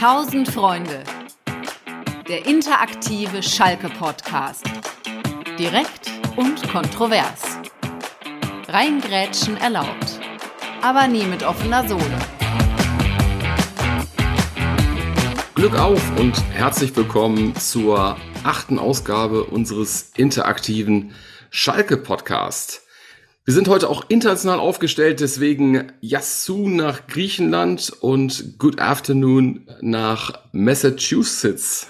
1000 Freunde. Der interaktive Schalke-Podcast. Direkt und kontrovers. Reingrätschen erlaubt. Aber nie mit offener Sohle. Glück auf und herzlich willkommen zur achten Ausgabe unseres interaktiven Schalke-Podcast. Wir sind heute auch international aufgestellt, deswegen Yasu nach Griechenland und Good Afternoon nach Massachusetts.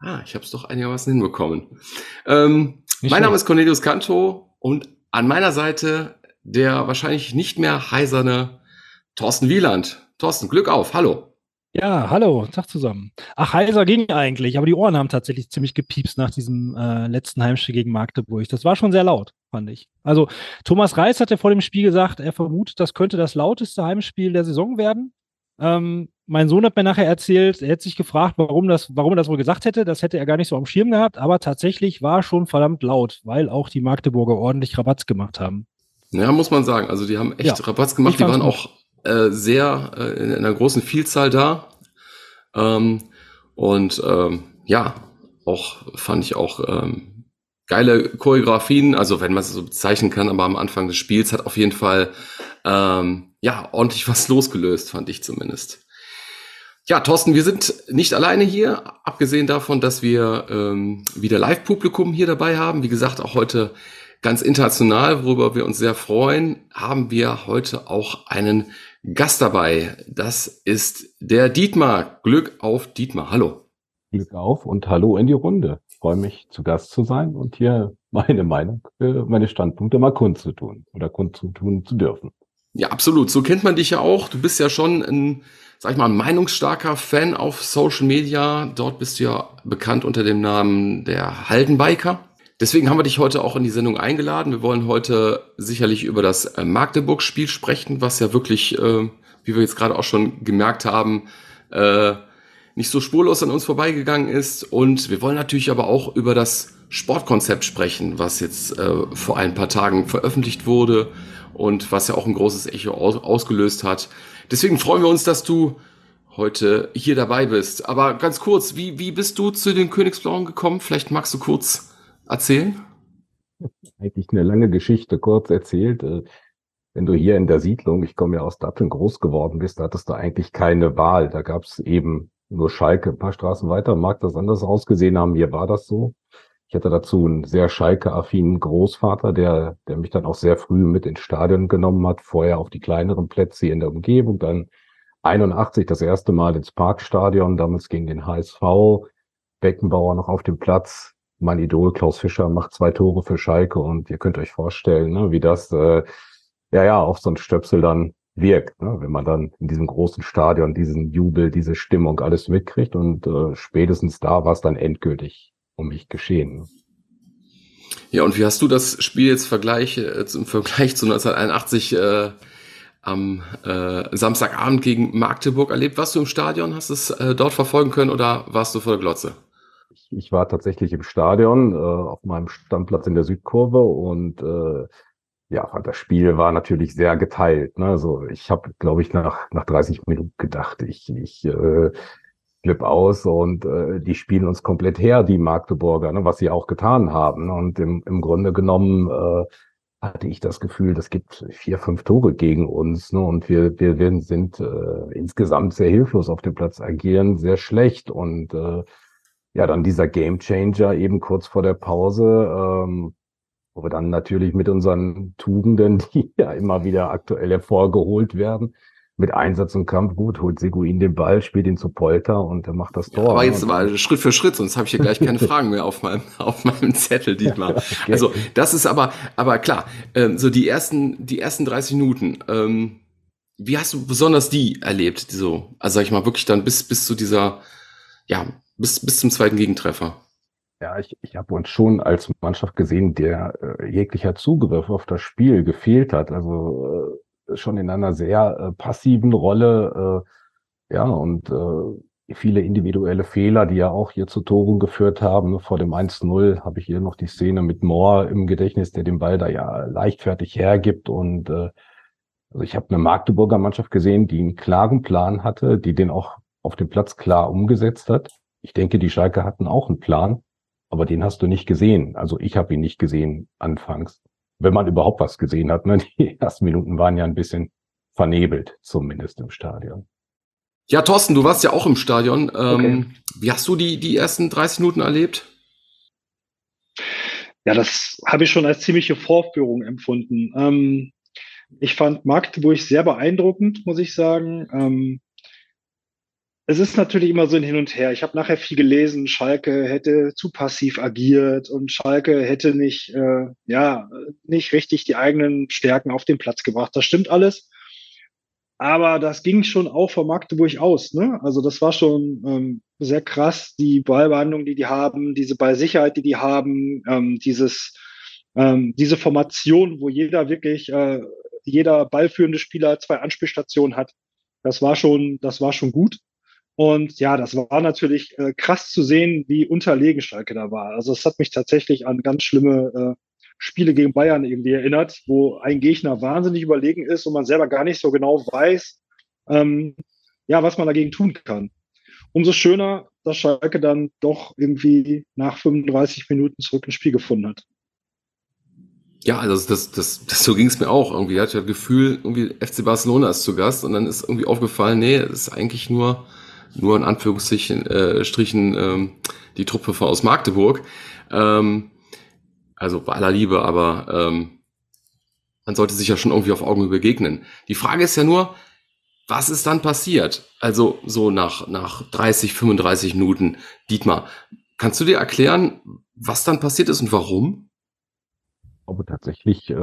Ah, ich habe es doch einigermaßen hinbekommen. Ähm, mein Name ist Cornelius Canto und an meiner Seite der wahrscheinlich nicht mehr heiserne Thorsten Wieland. Thorsten, Glück auf, hallo. Ja, hallo, Tag zusammen. Ach, heiser ging eigentlich, aber die Ohren haben tatsächlich ziemlich gepiepst nach diesem äh, letzten Heimspiel gegen Magdeburg. Das war schon sehr laut, fand ich. Also Thomas Reis hat ja vor dem Spiel gesagt, er vermutet, das könnte das lauteste Heimspiel der Saison werden. Ähm, mein Sohn hat mir nachher erzählt, er hätte sich gefragt, warum, das, warum er das wohl gesagt hätte. Das hätte er gar nicht so am Schirm gehabt, aber tatsächlich war schon verdammt laut, weil auch die Magdeburger ordentlich Rabatz gemacht haben. Ja, muss man sagen. Also die haben echt ja, Rabatz gemacht. Die waren gut. auch äh, sehr äh, in einer großen Vielzahl da. Ähm, und ähm, ja, auch fand ich auch ähm, geile Choreografien, also wenn man es so bezeichnen kann, aber am Anfang des Spiels hat auf jeden Fall ähm, ja ordentlich was losgelöst, fand ich zumindest. Ja, Thorsten, wir sind nicht alleine hier, abgesehen davon, dass wir ähm, wieder Live-Publikum hier dabei haben. Wie gesagt, auch heute ganz international, worüber wir uns sehr freuen, haben wir heute auch einen Gast dabei. Das ist der Dietmar. Glück auf Dietmar. Hallo. Glück auf und hallo in die Runde. Ich freue mich, zu Gast zu sein und hier meine Meinung, meine Standpunkte mal kundzutun oder kundzutun zu dürfen. Ja, absolut. So kennt man dich ja auch. Du bist ja schon ein, sag ich mal, ein meinungsstarker Fan auf Social Media. Dort bist du ja bekannt unter dem Namen der Haldenbiker. Deswegen haben wir dich heute auch in die Sendung eingeladen. Wir wollen heute sicherlich über das äh, Magdeburg-Spiel sprechen, was ja wirklich, äh, wie wir jetzt gerade auch schon gemerkt haben, äh, nicht so spurlos an uns vorbeigegangen ist. Und wir wollen natürlich aber auch über das Sportkonzept sprechen, was jetzt äh, vor ein paar Tagen veröffentlicht wurde und was ja auch ein großes Echo aus ausgelöst hat. Deswegen freuen wir uns, dass du heute hier dabei bist. Aber ganz kurz, wie, wie bist du zu den Königsblauen gekommen? Vielleicht magst du kurz erzählen? Eigentlich eine lange Geschichte, kurz erzählt. Äh, wenn du hier in der Siedlung, ich komme ja aus Datteln, groß geworden bist, da hattest du eigentlich keine Wahl. Da gab es eben nur Schalke. Ein paar Straßen weiter mag das anders ausgesehen haben. Mir war das so. Ich hatte dazu einen sehr Schalke-affinen Großvater, der, der mich dann auch sehr früh mit ins Stadion genommen hat. Vorher auf die kleineren Plätze hier in der Umgebung, dann 81 das erste Mal ins Parkstadion, damals gegen den HSV. Beckenbauer noch auf dem Platz, mein Idol Klaus Fischer macht zwei Tore für Schalke und ihr könnt euch vorstellen, ne, wie das äh, ja ja auf so ein Stöpsel dann wirkt, ne, wenn man dann in diesem großen Stadion diesen Jubel, diese Stimmung alles mitkriegt und äh, spätestens da war es dann endgültig um mich geschehen. Ja, und wie hast du das Spiel jetzt Vergleich, äh, im Vergleich zu 1981 äh, am äh, Samstagabend gegen Magdeburg erlebt? Warst du im Stadion? Hast du es äh, dort verfolgen können oder warst du vor der Glotze? Ich war tatsächlich im Stadion äh, auf meinem Stammplatz in der Südkurve und äh, ja, das Spiel war natürlich sehr geteilt. Ne? Also ich habe, glaube ich, nach, nach 30 Minuten gedacht, ich, ich äh, flipp aus und äh, die spielen uns komplett her, die Magdeburger, ne? was sie auch getan haben. Und im, im Grunde genommen äh, hatte ich das Gefühl, das gibt vier, fünf Tore gegen uns. Ne? Und wir, wir, wir sind äh, insgesamt sehr hilflos auf dem Platz, agieren sehr schlecht und äh, ja, dann dieser Game Changer eben kurz vor der Pause, ähm, wo wir dann natürlich mit unseren Tugenden, die ja immer wieder aktuell hervorgeholt werden, mit Einsatz und Kampf gut, holt Seguin den Ball, spielt ihn zu Polter und er macht das Tor. Ja, aber jetzt mal Schritt für Schritt, sonst habe ich hier gleich keine Fragen mehr auf meinem, auf meinem Zettel diesmal. okay. Also das ist aber, aber klar, ähm, so die ersten, die ersten 30 Minuten, ähm, wie hast du besonders die erlebt? So, also sag ich mal, wirklich dann bis, bis zu dieser, ja, bis, bis zum zweiten Gegentreffer. Ja, ich, ich habe uns schon als Mannschaft gesehen, der äh, jeglicher Zugriff auf das Spiel gefehlt hat. Also äh, schon in einer sehr äh, passiven Rolle. Äh, ja, und äh, viele individuelle Fehler, die ja auch hier zu Toren geführt haben. Vor dem 1-0 habe ich hier noch die Szene mit Moore im Gedächtnis, der den Ball da ja leichtfertig hergibt. Und äh, also ich habe eine Magdeburger Mannschaft gesehen, die einen klaren Plan hatte, die den auch auf dem Platz klar umgesetzt hat. Ich denke, die Schalke hatten auch einen Plan, aber den hast du nicht gesehen. Also ich habe ihn nicht gesehen anfangs. Wenn man überhaupt was gesehen hat. Ne? Die ersten Minuten waren ja ein bisschen vernebelt, zumindest im Stadion. Ja, Thorsten, du warst ja auch im Stadion. Ähm, okay. Wie hast du die, die ersten 30 Minuten erlebt? Ja, das habe ich schon als ziemliche Vorführung empfunden. Ähm, ich fand Magdeburg sehr beeindruckend, muss ich sagen. Es ist natürlich immer so ein Hin und Her. Ich habe nachher viel gelesen, Schalke hätte zu passiv agiert und Schalke hätte nicht, äh, ja, nicht richtig die eigenen Stärken auf den Platz gebracht. Das stimmt alles. Aber das ging schon auch von Magdeburg aus. Ne? Also das war schon ähm, sehr krass, die Ballbehandlung, die die haben, diese Ballsicherheit, die die haben, ähm, dieses, ähm, diese Formation, wo jeder wirklich, äh, jeder ballführende Spieler zwei Anspielstationen hat. Das war schon, das war schon gut. Und ja, das war natürlich äh, krass zu sehen, wie unterlegen Schalke da war. Also es hat mich tatsächlich an ganz schlimme äh, Spiele gegen Bayern irgendwie erinnert, wo ein Gegner wahnsinnig überlegen ist und man selber gar nicht so genau weiß, ähm, ja, was man dagegen tun kann. Umso schöner, dass Schalke dann doch irgendwie nach 35 Minuten zurück ins Spiel gefunden hat. Ja, also das, das, das so ging es mir auch irgendwie. Ich hatte das Gefühl, irgendwie FC Barcelona ist zu Gast und dann ist irgendwie aufgefallen, nee, es ist eigentlich nur nur in Anführungsstrichen äh, Strichen, ähm, die Truppe von aus Magdeburg. Ähm, also bei aller Liebe, aber ähm, man sollte sich ja schon irgendwie auf Augen begegnen. Die Frage ist ja nur, was ist dann passiert? Also so nach, nach 30, 35 Minuten. Dietmar, kannst du dir erklären, was dann passiert ist und warum? Aber tatsächlich äh,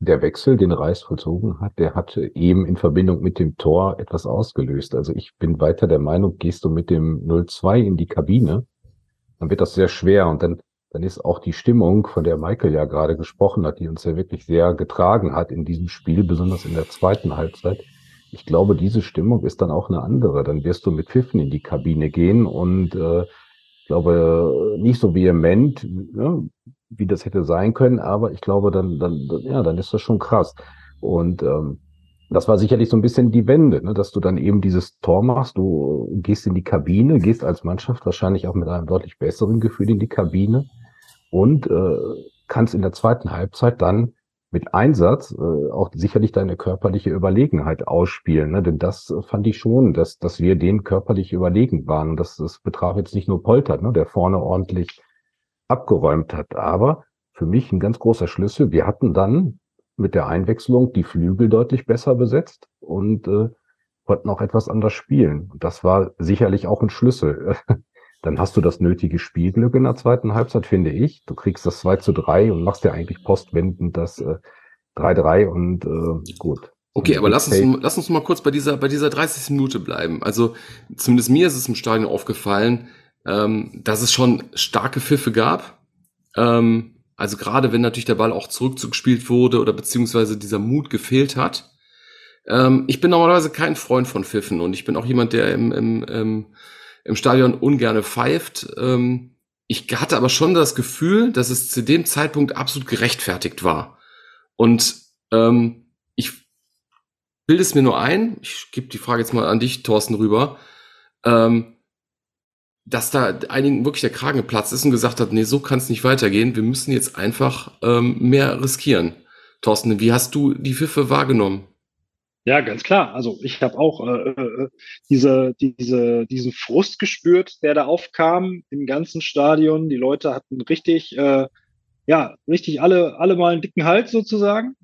der Wechsel, den Reis vollzogen hat, der hatte eben in Verbindung mit dem Tor etwas ausgelöst. Also ich bin weiter der Meinung, gehst du mit dem 0-2 in die Kabine, dann wird das sehr schwer und dann, dann ist auch die Stimmung, von der Michael ja gerade gesprochen hat, die uns ja wirklich sehr getragen hat in diesem Spiel, besonders in der zweiten Halbzeit. Ich glaube, diese Stimmung ist dann auch eine andere. Dann wirst du mit Pfiffen in die Kabine gehen und äh, glaube, nicht so vehement, ne, wie das hätte sein können, aber ich glaube, dann, dann, ja, dann ist das schon krass. Und ähm, das war sicherlich so ein bisschen die Wende, ne, dass du dann eben dieses Tor machst, du gehst in die Kabine, gehst als Mannschaft wahrscheinlich auch mit einem deutlich besseren Gefühl in die Kabine und äh, kannst in der zweiten Halbzeit dann mit Einsatz äh, auch sicherlich deine körperliche Überlegenheit ausspielen. Ne? Denn das äh, fand ich schon, dass, dass wir denen körperlich überlegen waren. Und das, das betraf jetzt nicht nur Poltert, ne? der vorne ordentlich abgeräumt hat. Aber für mich ein ganz großer Schlüssel, wir hatten dann mit der Einwechslung die Flügel deutlich besser besetzt und äh, konnten auch etwas anders spielen. Und das war sicherlich auch ein Schlüssel. dann hast du das nötige Spielglück in der zweiten Halbzeit, finde ich. Du kriegst das 2 zu 3 und machst ja eigentlich postwendend das äh, 3-3 und äh, gut. Okay, aber lass uns, lass uns mal kurz bei dieser, bei dieser 30. Minute bleiben. Also zumindest mir ist es im Stadion aufgefallen, ähm, dass es schon starke Pfiffe gab. Ähm, also gerade wenn natürlich der Ball auch zurückgespielt wurde oder beziehungsweise dieser Mut gefehlt hat. Ähm, ich bin normalerweise kein Freund von Pfiffen und ich bin auch jemand, der im, im, im im Stadion ungerne pfeift. Ähm, ich hatte aber schon das Gefühl, dass es zu dem Zeitpunkt absolut gerechtfertigt war. Und ähm, ich bilde es mir nur ein, ich gebe die Frage jetzt mal an dich, Thorsten, rüber, ähm, dass da einigen wirklich der Kragen geplatzt ist und gesagt hat, nee, so kann es nicht weitergehen, wir müssen jetzt einfach ähm, mehr riskieren. Thorsten, wie hast du die Pfiffe wahrgenommen? Ja, ganz klar. Also ich habe auch äh, äh, diese, diese, diesen Frust gespürt, der da aufkam im ganzen Stadion. Die Leute hatten richtig, äh, ja, richtig alle, alle mal einen dicken Hals sozusagen.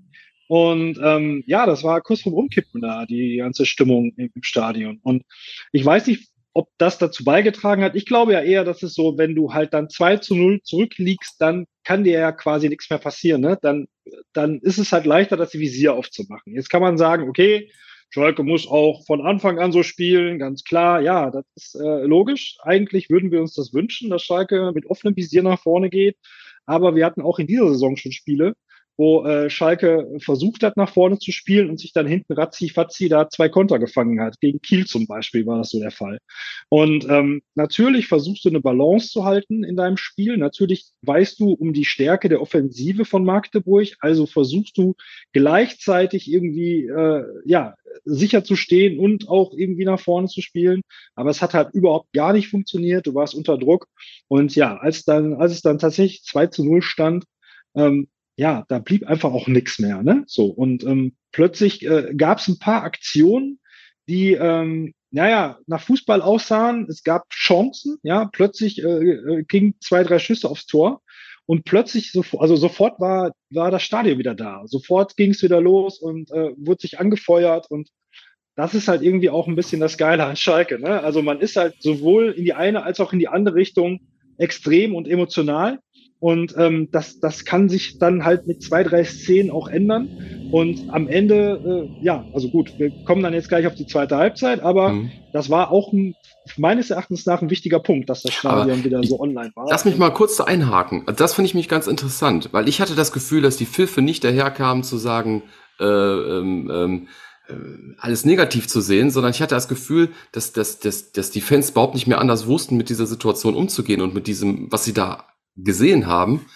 Und ähm, ja, das war kurz vom Umkippen da, die ganze Stimmung im, im Stadion. Und ich weiß nicht, ob das dazu beigetragen hat. Ich glaube ja eher, dass es so, wenn du halt dann 2 zu 0 zurückliegst, dann kann dir ja quasi nichts mehr passieren. Ne? Dann, dann ist es halt leichter, das Visier aufzumachen. Jetzt kann man sagen, okay, Schalke muss auch von Anfang an so spielen, ganz klar. Ja, das ist äh, logisch. Eigentlich würden wir uns das wünschen, dass Schalke mit offenem Visier nach vorne geht. Aber wir hatten auch in dieser Saison schon Spiele, wo äh, Schalke versucht hat, nach vorne zu spielen und sich dann hinten ratzi fatzi da zwei Konter gefangen hat. Gegen Kiel zum Beispiel war das so der Fall. Und ähm, natürlich versuchst du eine Balance zu halten in deinem Spiel. Natürlich weißt du um die Stärke der Offensive von Magdeburg. Also versuchst du gleichzeitig irgendwie äh, ja sicher zu stehen und auch irgendwie nach vorne zu spielen. Aber es hat halt überhaupt gar nicht funktioniert. Du warst unter Druck. Und ja, als dann, als es dann tatsächlich 2 zu 0 stand, ähm, ja, da blieb einfach auch nichts mehr. Ne? So, und ähm, plötzlich äh, gab es ein paar Aktionen, die, ähm, naja, nach Fußball aussahen. Es gab Chancen, ja, plötzlich äh, äh, gingen zwei, drei Schüsse aufs Tor. Und plötzlich, also sofort war, war das Stadion wieder da. Sofort ging es wieder los und äh, wurde sich angefeuert. Und das ist halt irgendwie auch ein bisschen das Geile an Schalke. Ne? Also man ist halt sowohl in die eine als auch in die andere Richtung extrem und emotional. Und ähm, das, das kann sich dann halt mit zwei, drei Szenen auch ändern. Und am Ende, äh, ja, also gut, wir kommen dann jetzt gleich auf die zweite Halbzeit, aber mhm. das war auch ein, meines Erachtens nach ein wichtiger Punkt, dass das Stadion aber wieder so online war. Lass mich mal kurz einhaken. Das finde ich mich ganz interessant, weil ich hatte das Gefühl, dass die Pfiffe nicht daherkamen zu sagen, äh, ähm, ähm, äh, alles negativ zu sehen, sondern ich hatte das Gefühl, dass, dass, dass, dass die Fans überhaupt nicht mehr anders wussten, mit dieser Situation umzugehen und mit diesem, was sie da gesehen haben.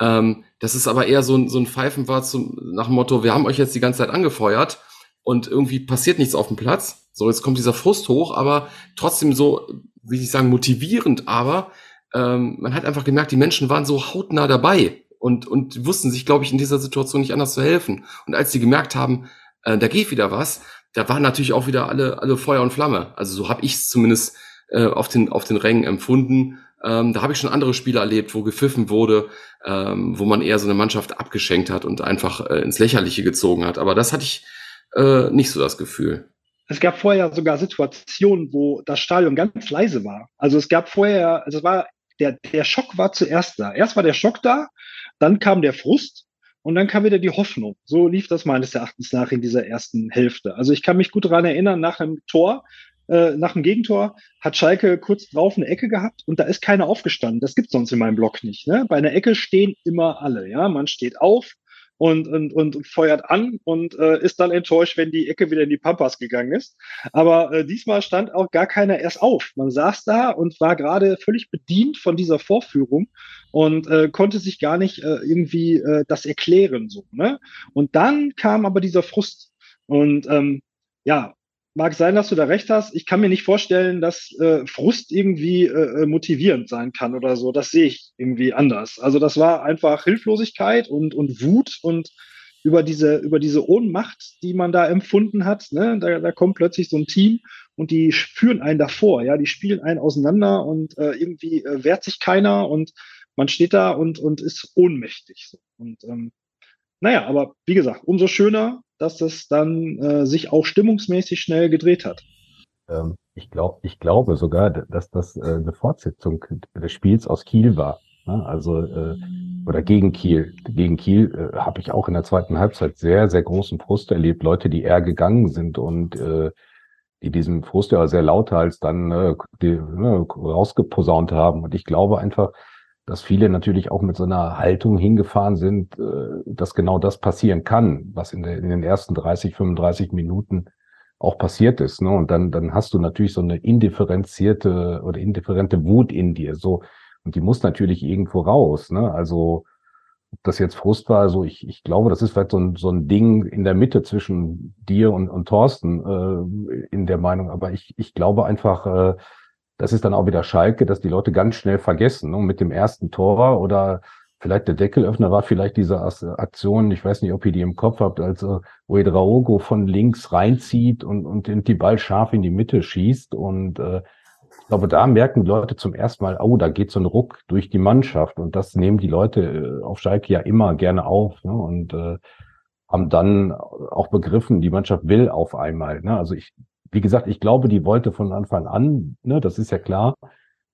Ähm, das ist aber eher so ein, so ein Pfeifen war zum, nach dem Motto, wir haben euch jetzt die ganze Zeit angefeuert und irgendwie passiert nichts auf dem Platz. So, jetzt kommt dieser Frust hoch, aber trotzdem so, wie ich sagen, motivierend, aber ähm, man hat einfach gemerkt, die Menschen waren so hautnah dabei und, und wussten sich, glaube ich, in dieser Situation nicht anders zu helfen. Und als sie gemerkt haben, äh, da geht wieder was, da waren natürlich auch wieder alle, alle Feuer und Flamme. Also so habe ich es zumindest äh, auf, den, auf den Rängen empfunden. Ähm, da habe ich schon andere Spiele erlebt, wo gepfiffen wurde, ähm, wo man eher so eine Mannschaft abgeschenkt hat und einfach äh, ins Lächerliche gezogen hat. Aber das hatte ich äh, nicht so das Gefühl. Es gab vorher sogar Situationen, wo das Stadion ganz leise war. Also es gab vorher, also es war, der, der Schock war zuerst da. Erst war der Schock da, dann kam der Frust und dann kam wieder die Hoffnung. So lief das meines Erachtens nach in dieser ersten Hälfte. Also ich kann mich gut daran erinnern, nach einem Tor äh, nach dem Gegentor hat Schalke kurz drauf eine Ecke gehabt und da ist keiner aufgestanden. Das gibt's sonst in meinem Blog nicht. Ne? Bei einer Ecke stehen immer alle. Ja, man steht auf und, und, und feuert an und äh, ist dann enttäuscht, wenn die Ecke wieder in die Pampas gegangen ist. Aber äh, diesmal stand auch gar keiner erst auf. Man saß da und war gerade völlig bedient von dieser Vorführung und äh, konnte sich gar nicht äh, irgendwie äh, das erklären. So, ne? Und dann kam aber dieser Frust. Und ähm, ja, mag sein, dass du da recht hast. Ich kann mir nicht vorstellen, dass äh, Frust irgendwie äh, äh, motivierend sein kann oder so. Das sehe ich irgendwie anders. Also das war einfach Hilflosigkeit und, und Wut und über diese, über diese Ohnmacht, die man da empfunden hat. Ne? Da, da kommt plötzlich so ein Team und die führen einen davor. Ja, die spielen einen auseinander und äh, irgendwie äh, wehrt sich keiner und man steht da und, und ist ohnmächtig. Und ähm, naja, aber wie gesagt, umso schöner, dass das dann äh, sich auch stimmungsmäßig schnell gedreht hat. Ähm, ich, glaub, ich glaube sogar, dass das äh, eine Fortsetzung des Spiels aus Kiel war. Ne? Also äh, oder gegen Kiel. Gegen Kiel äh, habe ich auch in der zweiten Halbzeit sehr, sehr großen Frust erlebt. Leute, die eher gegangen sind und äh, die diesen Frust ja sehr lauthals dann äh, die, ne, rausgeposaunt haben. Und ich glaube einfach, dass viele natürlich auch mit so einer Haltung hingefahren sind, äh, dass genau das passieren kann, was in, den ersten 30, 35 Minuten auch passiert ist. Ne? Und dann, dann hast du natürlich so eine indifferenzierte oder indifferente Wut in dir. So, und die muss natürlich irgendwo raus. Ne? Also ob das jetzt Frust war, also ich, ich glaube, das ist vielleicht so ein, so ein Ding in der Mitte zwischen dir und, und Thorsten äh, in der Meinung. Aber ich, ich glaube einfach, äh, das ist dann auch wieder Schalke, dass die Leute ganz schnell vergessen. Ne? Mit dem ersten Tor oder vielleicht der Deckelöffner war vielleicht diese Aktion, ich weiß nicht, ob ihr die im Kopf habt, als äh, Uedraogo von links reinzieht und, und die Ball scharf in die Mitte schießt. Und äh, ich glaube, da merken die Leute zum ersten Mal, oh, da geht so ein Ruck durch die Mannschaft. Und das nehmen die Leute äh, auf Schalke ja immer gerne auf. Ne? Und äh, haben dann auch begriffen, die Mannschaft will auf einmal. Ne? Also ich wie gesagt, ich glaube, die wollte von Anfang an, ne, das ist ja klar,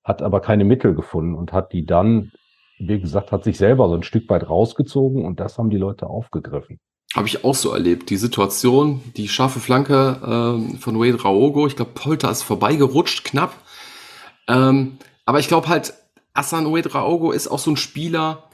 hat aber keine Mittel gefunden und hat die dann, wie gesagt, hat sich selber so ein Stück weit rausgezogen und das haben die Leute aufgegriffen. Habe ich auch so erlebt. Die Situation, die scharfe Flanke äh, von Wade Raogo, ich glaube, Polter ist vorbeigerutscht, knapp. Ähm, aber ich glaube halt, Asan Wade Raogo ist auch so ein Spieler,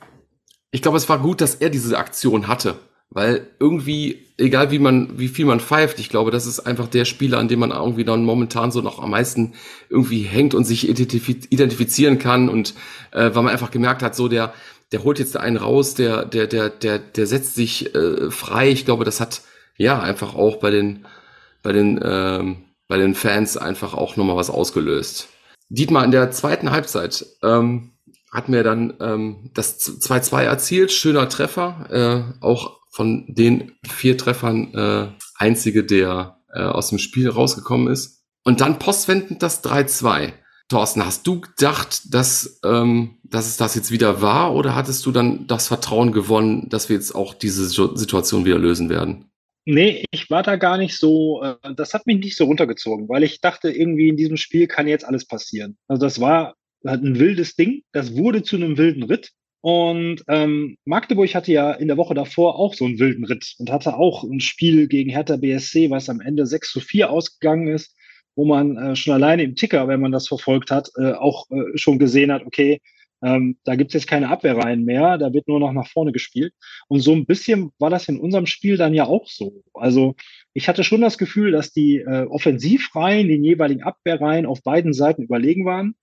Ich glaube, es war gut, dass er diese Aktion hatte. Weil irgendwie, egal wie man, wie viel man pfeift, ich glaube, das ist einfach der Spieler, an dem man irgendwie dann momentan so noch am meisten irgendwie hängt und sich identifizieren kann und äh, weil man einfach gemerkt hat, so der, der holt jetzt einen raus, der, der, der, der, der setzt sich äh, frei. Ich glaube, das hat ja einfach auch bei den, bei den, ähm, bei den Fans einfach auch nochmal was ausgelöst. Dietmar in der zweiten Halbzeit ähm, hat mir dann ähm, das 2-2 erzielt, schöner Treffer, äh, auch von den vier Treffern äh, einzige, der äh, aus dem Spiel rausgekommen ist. Und dann postwendend das 3-2. Thorsten, hast du gedacht, dass, ähm, dass es das jetzt wieder war oder hattest du dann das Vertrauen gewonnen, dass wir jetzt auch diese Situation wieder lösen werden? Nee, ich war da gar nicht so, äh, das hat mich nicht so runtergezogen, weil ich dachte, irgendwie in diesem Spiel kann jetzt alles passieren. Also das war halt ein wildes Ding, das wurde zu einem wilden Ritt und ähm, Magdeburg hatte ja in der Woche davor auch so einen wilden Ritt und hatte auch ein Spiel gegen Hertha BSC, was am Ende 6 zu 4 ausgegangen ist, wo man äh, schon alleine im Ticker, wenn man das verfolgt hat, äh, auch äh, schon gesehen hat, okay, ähm, da gibt es jetzt keine Abwehrreihen mehr, da wird nur noch nach vorne gespielt. Und so ein bisschen war das in unserem Spiel dann ja auch so. Also ich hatte schon das Gefühl, dass die äh, Offensivreihen, den jeweiligen Abwehrreihen auf beiden Seiten überlegen waren.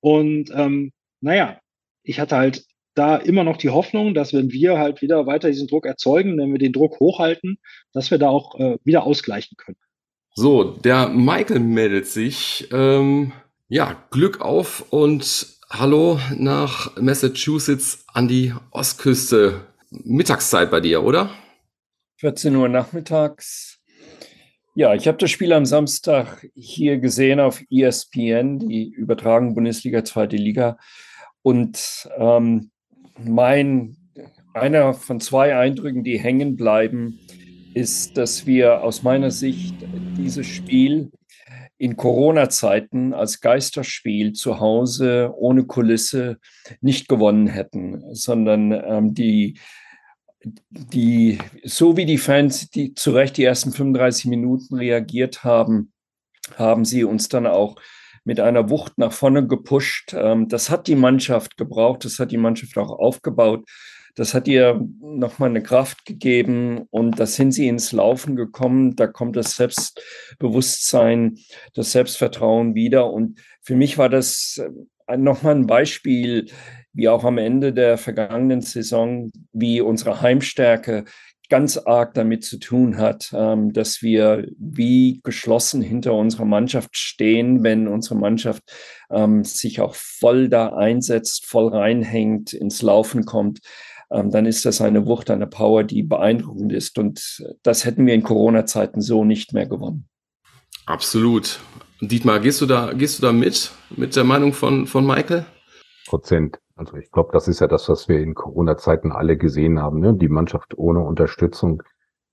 Und ähm, naja, ich hatte halt da immer noch die Hoffnung, dass wenn wir halt wieder weiter diesen Druck erzeugen, wenn wir den Druck hochhalten, dass wir da auch äh, wieder ausgleichen können. So, der Michael meldet sich. Ähm, ja, Glück auf und hallo nach Massachusetts an die Ostküste. Mittagszeit bei dir, oder? 14 Uhr nachmittags. Ja, ich habe das Spiel am Samstag hier gesehen auf ESPN, die übertragen Bundesliga, zweite Liga. Und ähm, mein, einer von zwei Eindrücken, die hängen bleiben, ist, dass wir aus meiner Sicht dieses Spiel in Corona-Zeiten als Geisterspiel zu Hause ohne Kulisse nicht gewonnen hätten, sondern ähm, die, die, so wie die Fans, die zu Recht die ersten 35 Minuten reagiert haben, haben sie uns dann auch mit einer Wucht nach vorne gepusht. Ähm, das hat die Mannschaft gebraucht, das hat die Mannschaft auch aufgebaut. Das hat ihr nochmal eine Kraft gegeben und da sind sie ins Laufen gekommen. Da kommt das Selbstbewusstsein, das Selbstvertrauen wieder. Und für mich war das äh, nochmal ein Beispiel, wie auch am Ende der vergangenen Saison, wie unsere Heimstärke ganz arg damit zu tun hat, ähm, dass wir wie geschlossen hinter unserer Mannschaft stehen, wenn unsere Mannschaft ähm, sich auch voll da einsetzt, voll reinhängt, ins Laufen kommt. Ähm, dann ist das eine Wucht, eine Power, die beeindruckend ist. Und das hätten wir in Corona-Zeiten so nicht mehr gewonnen. Absolut. Dietmar, gehst du da, gehst du da mit, mit der Meinung von, von Michael? Prozent. Also ich glaube, das ist ja das, was wir in Corona-Zeiten alle gesehen haben. Ne? Die Mannschaft ohne Unterstützung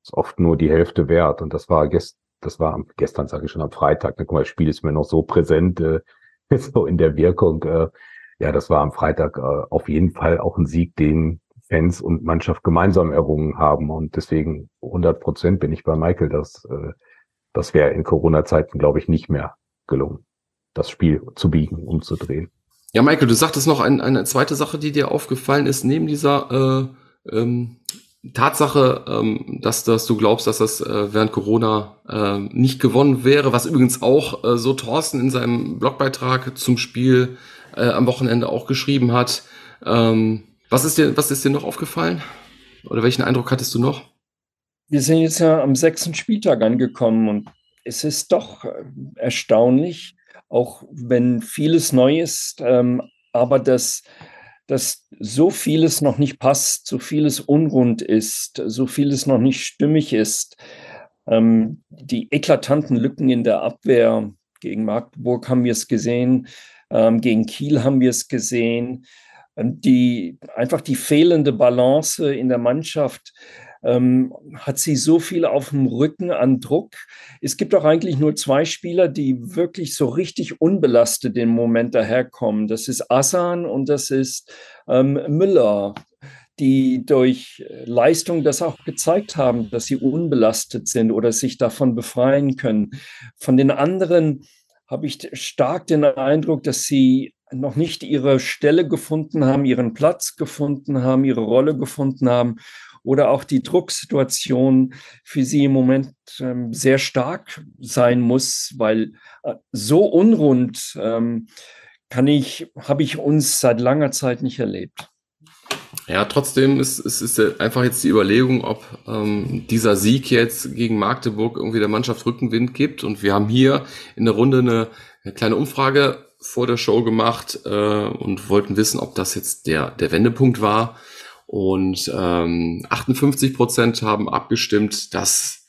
ist oft nur die Hälfte wert. Und das war gest das war gestern, sage ich schon, am Freitag. Ne? Guck mal, das Spiel ist mir noch so präsent, äh, so in der Wirkung. Äh, ja, das war am Freitag äh, auf jeden Fall auch ein Sieg, den Fans und Mannschaft gemeinsam errungen haben. Und deswegen 100 Prozent bin ich bei Michael. Das, äh, das wäre in Corona-Zeiten, glaube ich, nicht mehr gelungen, das Spiel zu biegen, umzudrehen. Ja, Michael, du sagtest noch ein, eine zweite Sache, die dir aufgefallen ist, neben dieser äh, ähm, Tatsache, ähm, dass, dass du glaubst, dass das äh, während Corona äh, nicht gewonnen wäre, was übrigens auch äh, so Thorsten in seinem Blogbeitrag zum Spiel äh, am Wochenende auch geschrieben hat. Ähm, was, ist dir, was ist dir noch aufgefallen? Oder welchen Eindruck hattest du noch? Wir sind jetzt ja am sechsten Spieltag angekommen und es ist doch äh, erstaunlich, auch wenn vieles neu ist, ähm, aber dass, dass so vieles noch nicht passt, so vieles unrund ist, so vieles noch nicht stimmig ist. Ähm, die eklatanten Lücken in der Abwehr gegen Magdeburg haben wir es gesehen, ähm, gegen Kiel haben wir es gesehen. Die einfach die fehlende Balance in der Mannschaft ähm, hat sie so viel auf dem Rücken an Druck. Es gibt auch eigentlich nur zwei Spieler, die wirklich so richtig unbelastet im Moment daherkommen. Das ist Asan und das ist ähm, Müller die durch Leistung das auch gezeigt haben, dass sie unbelastet sind oder sich davon befreien können. Von den anderen habe ich stark den Eindruck, dass sie noch nicht ihre Stelle gefunden haben, ihren Platz gefunden haben, ihre Rolle gefunden haben oder auch die Drucksituation für sie im Moment ähm, sehr stark sein muss, weil äh, so unrund ähm, kann ich, habe ich uns seit langer Zeit nicht erlebt. Ja, trotzdem ist, ist, ist einfach jetzt die Überlegung, ob ähm, dieser Sieg jetzt gegen Magdeburg irgendwie der Mannschaft Rückenwind gibt. Und wir haben hier in der Runde eine, eine kleine Umfrage vor der Show gemacht äh, und wollten wissen, ob das jetzt der, der Wendepunkt war. Und ähm, 58 Prozent haben abgestimmt, dass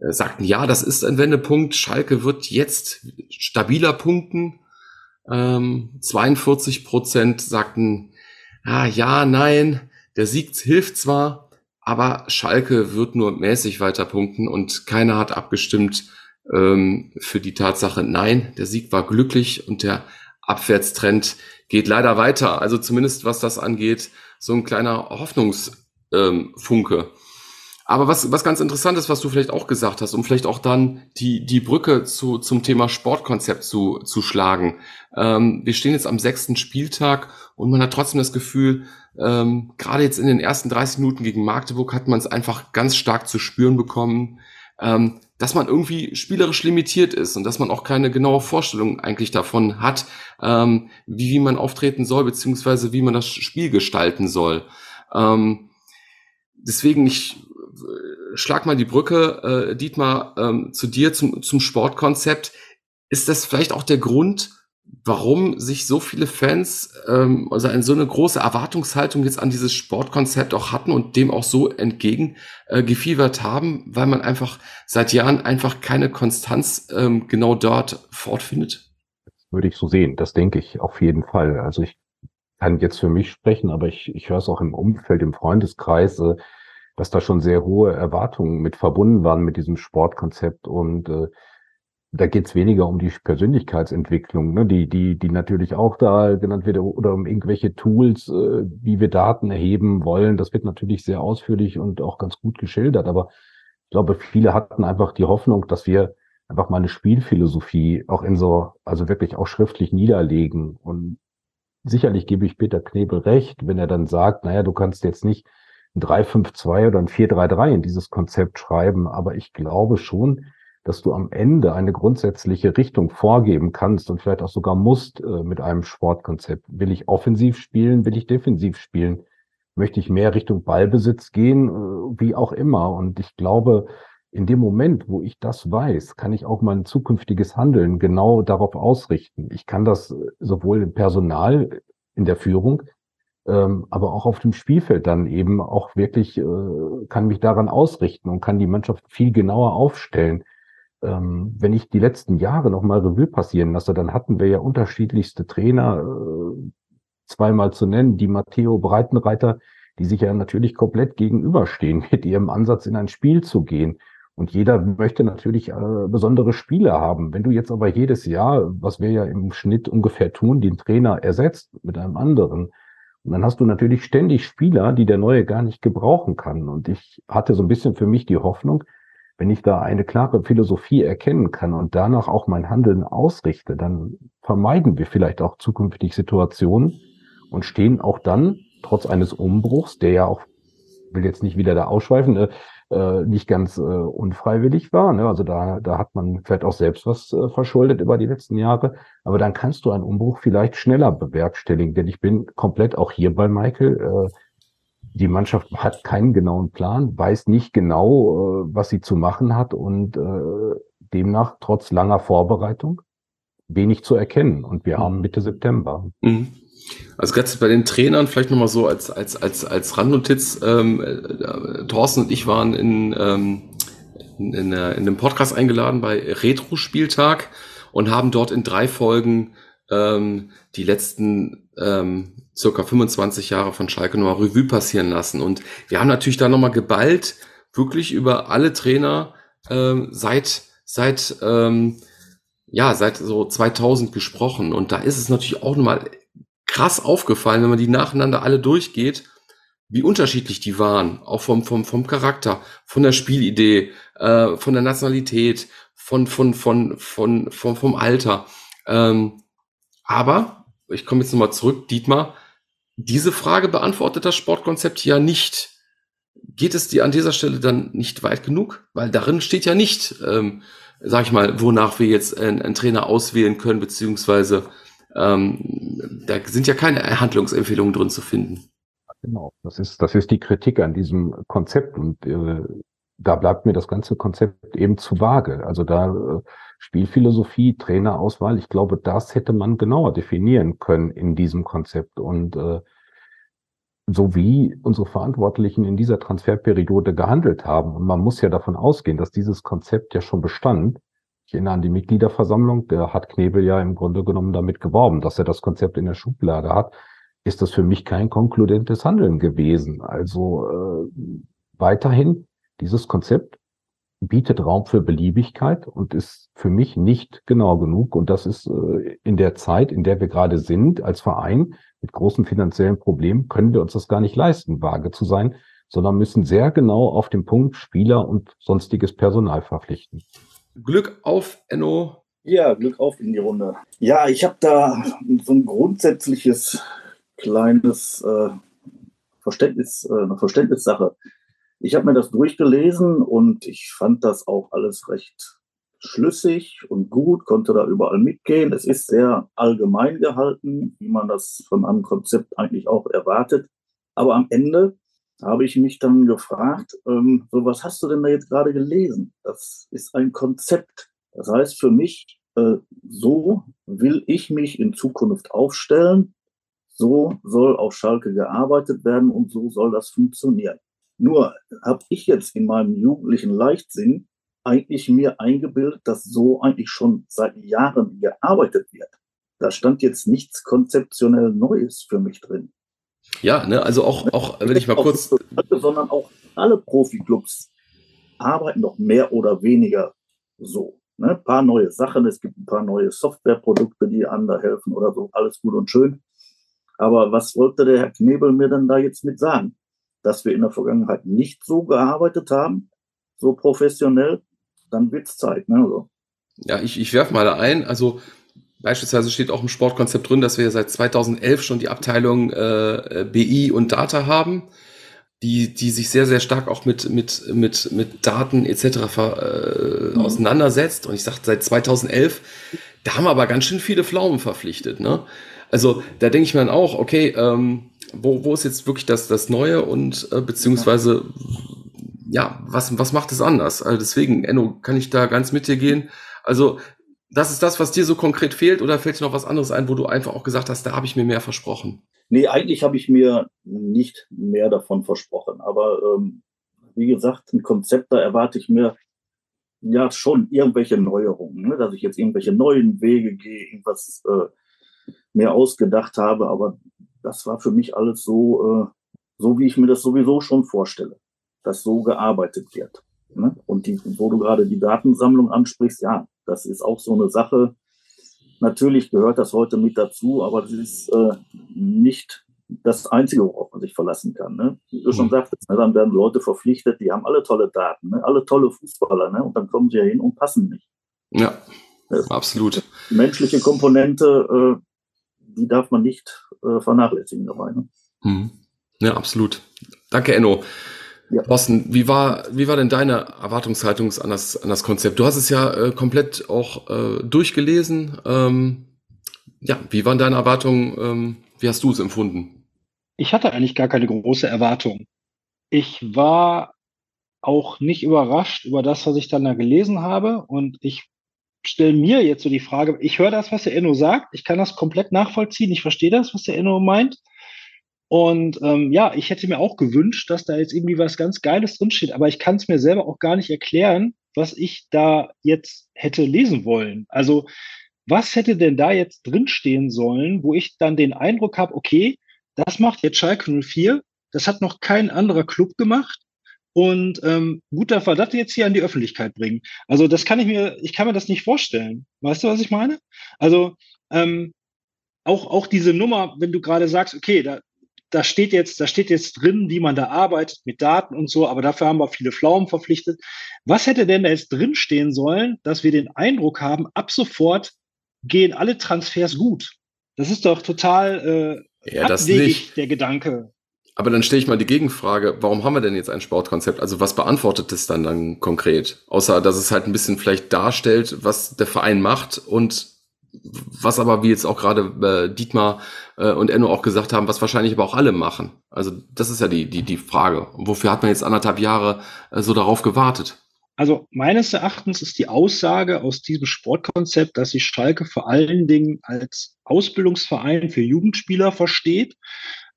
äh, sagten, ja, das ist ein Wendepunkt. Schalke wird jetzt stabiler punkten. Ähm, 42 Prozent sagten, ah, ja, nein, der Sieg hilft zwar, aber Schalke wird nur mäßig weiter punkten und keiner hat abgestimmt ähm, für die Tatsache, nein, der Sieg war glücklich und der Abwärtstrend geht leider weiter. Also zumindest was das angeht, so ein kleiner Hoffnungsfunke. Ähm, aber was, was ganz interessant ist, was du vielleicht auch gesagt hast, um vielleicht auch dann die, die Brücke zu, zum Thema Sportkonzept zu, zu schlagen. Ähm, wir stehen jetzt am sechsten Spieltag und man hat trotzdem das Gefühl, ähm, gerade jetzt in den ersten 30 Minuten gegen Magdeburg hat man es einfach ganz stark zu spüren bekommen, ähm, dass man irgendwie spielerisch limitiert ist und dass man auch keine genaue Vorstellung eigentlich davon hat, ähm, wie, wie man auftreten soll, beziehungsweise wie man das Spiel gestalten soll. Ähm, deswegen, ich äh, schlag mal die Brücke, äh, Dietmar, ähm, zu dir zum, zum Sportkonzept. Ist das vielleicht auch der Grund, warum sich so viele Fans ähm, also eine, so eine große Erwartungshaltung jetzt an dieses Sportkonzept auch hatten und dem auch so entgegengefiebert äh, haben, weil man einfach seit Jahren einfach keine Konstanz ähm, genau dort fortfindet? Das würde ich so sehen, das denke ich auf jeden Fall. Also ich kann jetzt für mich sprechen, aber ich, ich höre es auch im Umfeld, im Freundeskreis, äh, dass da schon sehr hohe Erwartungen mit verbunden waren mit diesem Sportkonzept und äh, da geht es weniger um die Persönlichkeitsentwicklung, ne, die, die, die natürlich auch da genannt wird, oder um irgendwelche Tools, äh, wie wir Daten erheben wollen. Das wird natürlich sehr ausführlich und auch ganz gut geschildert. Aber ich glaube, viele hatten einfach die Hoffnung, dass wir einfach mal eine Spielphilosophie auch in so, also wirklich auch schriftlich niederlegen. Und sicherlich gebe ich Peter Knebel recht, wenn er dann sagt, naja, du kannst jetzt nicht ein 3-5-2 oder ein 4-3-3 in dieses Konzept schreiben. Aber ich glaube schon, dass du am Ende eine grundsätzliche Richtung vorgeben kannst und vielleicht auch sogar musst äh, mit einem Sportkonzept. Will ich offensiv spielen? Will ich defensiv spielen? Möchte ich mehr Richtung Ballbesitz gehen? Äh, wie auch immer. Und ich glaube, in dem Moment, wo ich das weiß, kann ich auch mein zukünftiges Handeln genau darauf ausrichten. Ich kann das äh, sowohl im Personal, in der Führung, ähm, aber auch auf dem Spielfeld dann eben auch wirklich, äh, kann mich daran ausrichten und kann die Mannschaft viel genauer aufstellen ähm, wenn ich die letzten Jahre noch mal Revue passieren lasse, dann hatten wir ja unterschiedlichste Trainer, äh, zweimal zu nennen, die Matteo Breitenreiter, die sich ja natürlich komplett gegenüberstehen mit ihrem Ansatz in ein Spiel zu gehen. Und jeder möchte natürlich äh, besondere Spiele haben. Wenn du jetzt aber jedes Jahr, was wir ja im Schnitt ungefähr tun, den Trainer ersetzt mit einem anderen, und dann hast du natürlich ständig Spieler, die der neue gar nicht gebrauchen kann. Und ich hatte so ein bisschen für mich die Hoffnung, wenn ich da eine klare Philosophie erkennen kann und danach auch mein Handeln ausrichte, dann vermeiden wir vielleicht auch zukünftig Situationen und stehen auch dann, trotz eines Umbruchs, der ja auch, will jetzt nicht wieder da ausschweifen, äh, äh nicht ganz äh, unfreiwillig war. Ne? Also da, da hat man vielleicht auch selbst was äh, verschuldet über die letzten Jahre. Aber dann kannst du einen Umbruch vielleicht schneller bewerkstelligen. Denn ich bin komplett auch hier bei Michael. Äh, die Mannschaft hat keinen genauen Plan, weiß nicht genau, äh, was sie zu machen hat und äh, demnach trotz langer Vorbereitung wenig zu erkennen. Und wir haben Mitte September. Mhm. Also gerade bei den Trainern vielleicht nochmal so als, als, als, als Randnotiz, ähm, äh, Thorsten und ich waren in, ähm, in, in, in einem Podcast eingeladen bei Retro-Spieltag und haben dort in drei Folgen ähm, die letzten ähm, circa 25 Jahre von Schalke nochmal Revue passieren lassen. Und wir haben natürlich da nochmal geballt, wirklich über alle Trainer ähm, seit, seit, ähm, ja, seit so 2000 gesprochen. Und da ist es natürlich auch nochmal krass aufgefallen, wenn man die nacheinander alle durchgeht, wie unterschiedlich die waren, auch vom, vom, vom Charakter, von der Spielidee, äh, von der Nationalität, von, von, von, von, von, vom Alter. Ähm, aber ich komme jetzt nochmal zurück, Dietmar, diese Frage beantwortet das Sportkonzept ja nicht. Geht es dir an dieser Stelle dann nicht weit genug? Weil darin steht ja nicht, ähm, sag ich mal, wonach wir jetzt einen, einen Trainer auswählen können, beziehungsweise ähm, da sind ja keine Handlungsempfehlungen drin zu finden. Genau, das ist, das ist die Kritik an diesem Konzept und äh, da bleibt mir das ganze Konzept eben zu vage. Also da äh, Spielphilosophie, Trainerauswahl, ich glaube, das hätte man genauer definieren können in diesem Konzept und äh, so wie unsere Verantwortlichen in dieser Transferperiode gehandelt haben. Und man muss ja davon ausgehen, dass dieses Konzept ja schon bestand. Ich erinnere an die Mitgliederversammlung, der hat Knebel ja im Grunde genommen damit geworben, dass er das Konzept in der Schublade hat. Ist das für mich kein konkludentes Handeln gewesen. Also äh, weiterhin, dieses Konzept bietet Raum für Beliebigkeit und ist für mich nicht genau genug. Und das ist äh, in der Zeit, in der wir gerade sind, als Verein mit großen finanziellen Problemen, können wir uns das gar nicht leisten, vage zu sein, sondern müssen sehr genau auf den Punkt Spieler und sonstiges Personal verpflichten. Glück auf, Enno. Ja, Glück auf in die Runde. Ja, ich habe da so ein grundsätzliches kleines äh, Verständnis, äh, eine Verständnissache. Ich habe mir das durchgelesen und ich fand das auch alles recht schlüssig und gut, konnte da überall mitgehen. Es ist sehr allgemein gehalten, wie man das von einem Konzept eigentlich auch erwartet. Aber am Ende habe ich mich dann gefragt, ähm, so was hast du denn da jetzt gerade gelesen? Das ist ein Konzept. Das heißt für mich, äh, so will ich mich in Zukunft aufstellen. So soll auf Schalke gearbeitet werden und so soll das funktionieren. Nur habe ich jetzt in meinem jugendlichen Leichtsinn eigentlich mir eingebildet, dass so eigentlich schon seit Jahren gearbeitet wird. Da stand jetzt nichts konzeptionell Neues für mich drin. Ja, ne, also auch, auch wenn ich mal kurz. Sondern auch alle Profiklubs arbeiten noch mehr oder weniger so. Ne? Ein paar neue Sachen, es gibt ein paar neue Softwareprodukte, die anderen helfen oder so, alles gut und schön. Aber was wollte der Herr Knebel mir denn da jetzt mit sagen? Dass wir in der Vergangenheit nicht so gearbeitet haben, so professionell, dann wird es Zeit. Ne? Also. Ja, ich, ich werfe mal da ein. Also beispielsweise steht auch im Sportkonzept drin, dass wir seit 2011 schon die Abteilung äh, BI und Data haben, die, die sich sehr, sehr stark auch mit, mit, mit, mit Daten etc. Ver, äh, mhm. auseinandersetzt. Und ich sage, seit 2011, da haben wir aber ganz schön viele Pflaumen verpflichtet. Ne? Also da denke ich mir dann auch, okay, ähm, wo, wo ist jetzt wirklich das, das Neue und äh, beziehungsweise ja, was, was macht es anders? Also deswegen, Enno, kann ich da ganz mit dir gehen? Also, das ist das, was dir so konkret fehlt, oder fällt dir noch was anderes ein, wo du einfach auch gesagt hast, da habe ich mir mehr versprochen? Nee, eigentlich habe ich mir nicht mehr davon versprochen. Aber ähm, wie gesagt, ein Konzept, da erwarte ich mir ja schon irgendwelche Neuerungen, ne? dass ich jetzt irgendwelche neuen Wege gehe, irgendwas äh, mehr ausgedacht habe. Aber das war für mich alles so, äh, so wie ich mir das sowieso schon vorstelle, dass so gearbeitet wird. Ne? Und die, wo du gerade die Datensammlung ansprichst, ja, das ist auch so eine Sache. Natürlich gehört das heute mit dazu, aber das ist äh, nicht das Einzige, worauf man sich verlassen kann. Ne? Wie du schon mhm. sagtest, ne? dann werden Leute verpflichtet, die haben alle tolle Daten, ne? alle tolle Fußballer, ne? und dann kommen sie ja hin und passen nicht. Ja, absolut. Die menschliche Komponente, äh, die darf man nicht äh, vernachlässigen dabei. Ne? Mhm. Ja, absolut. Danke, Enno. Ja. Thorsten, wie war, wie war denn deine Erwartungshaltung an das, an das Konzept? Du hast es ja äh, komplett auch äh, durchgelesen. Ähm, ja, wie waren deine Erwartungen? Ähm, wie hast du es empfunden? Ich hatte eigentlich gar keine große Erwartung. Ich war auch nicht überrascht über das, was ich dann da gelesen habe. Und ich stelle mir jetzt so die Frage, ich höre das, was der Enno sagt, ich kann das komplett nachvollziehen, ich verstehe das, was der Enno meint. Und ähm, ja, ich hätte mir auch gewünscht, dass da jetzt irgendwie was ganz Geiles drinsteht, aber ich kann es mir selber auch gar nicht erklären, was ich da jetzt hätte lesen wollen. Also, was hätte denn da jetzt drinstehen sollen, wo ich dann den Eindruck habe, okay, das macht jetzt Schalke 04, das hat noch kein anderer Club gemacht und ähm, gut, darf er das jetzt hier an die Öffentlichkeit bringen. Also das kann ich mir, ich kann mir das nicht vorstellen. Weißt du, was ich meine? Also ähm, auch, auch diese Nummer, wenn du gerade sagst, okay, da, da steht jetzt, da steht jetzt drin, wie man da arbeitet mit Daten und so, aber dafür haben wir viele Pflaumen verpflichtet. Was hätte denn da jetzt drin stehen sollen, dass wir den Eindruck haben, ab sofort gehen alle Transfers gut? Das ist doch total äh, ja, das nicht. der Gedanke. Aber dann stelle ich mal die Gegenfrage, warum haben wir denn jetzt ein Sportkonzept? Also was beantwortet es dann dann konkret? Außer, dass es halt ein bisschen vielleicht darstellt, was der Verein macht und was aber, wie jetzt auch gerade äh, Dietmar äh, und Enno auch gesagt haben, was wahrscheinlich aber auch alle machen. Also das ist ja die, die, die Frage. Und wofür hat man jetzt anderthalb Jahre äh, so darauf gewartet? Also meines Erachtens ist die Aussage aus diesem Sportkonzept, dass sich Schalke vor allen Dingen als Ausbildungsverein für Jugendspieler versteht,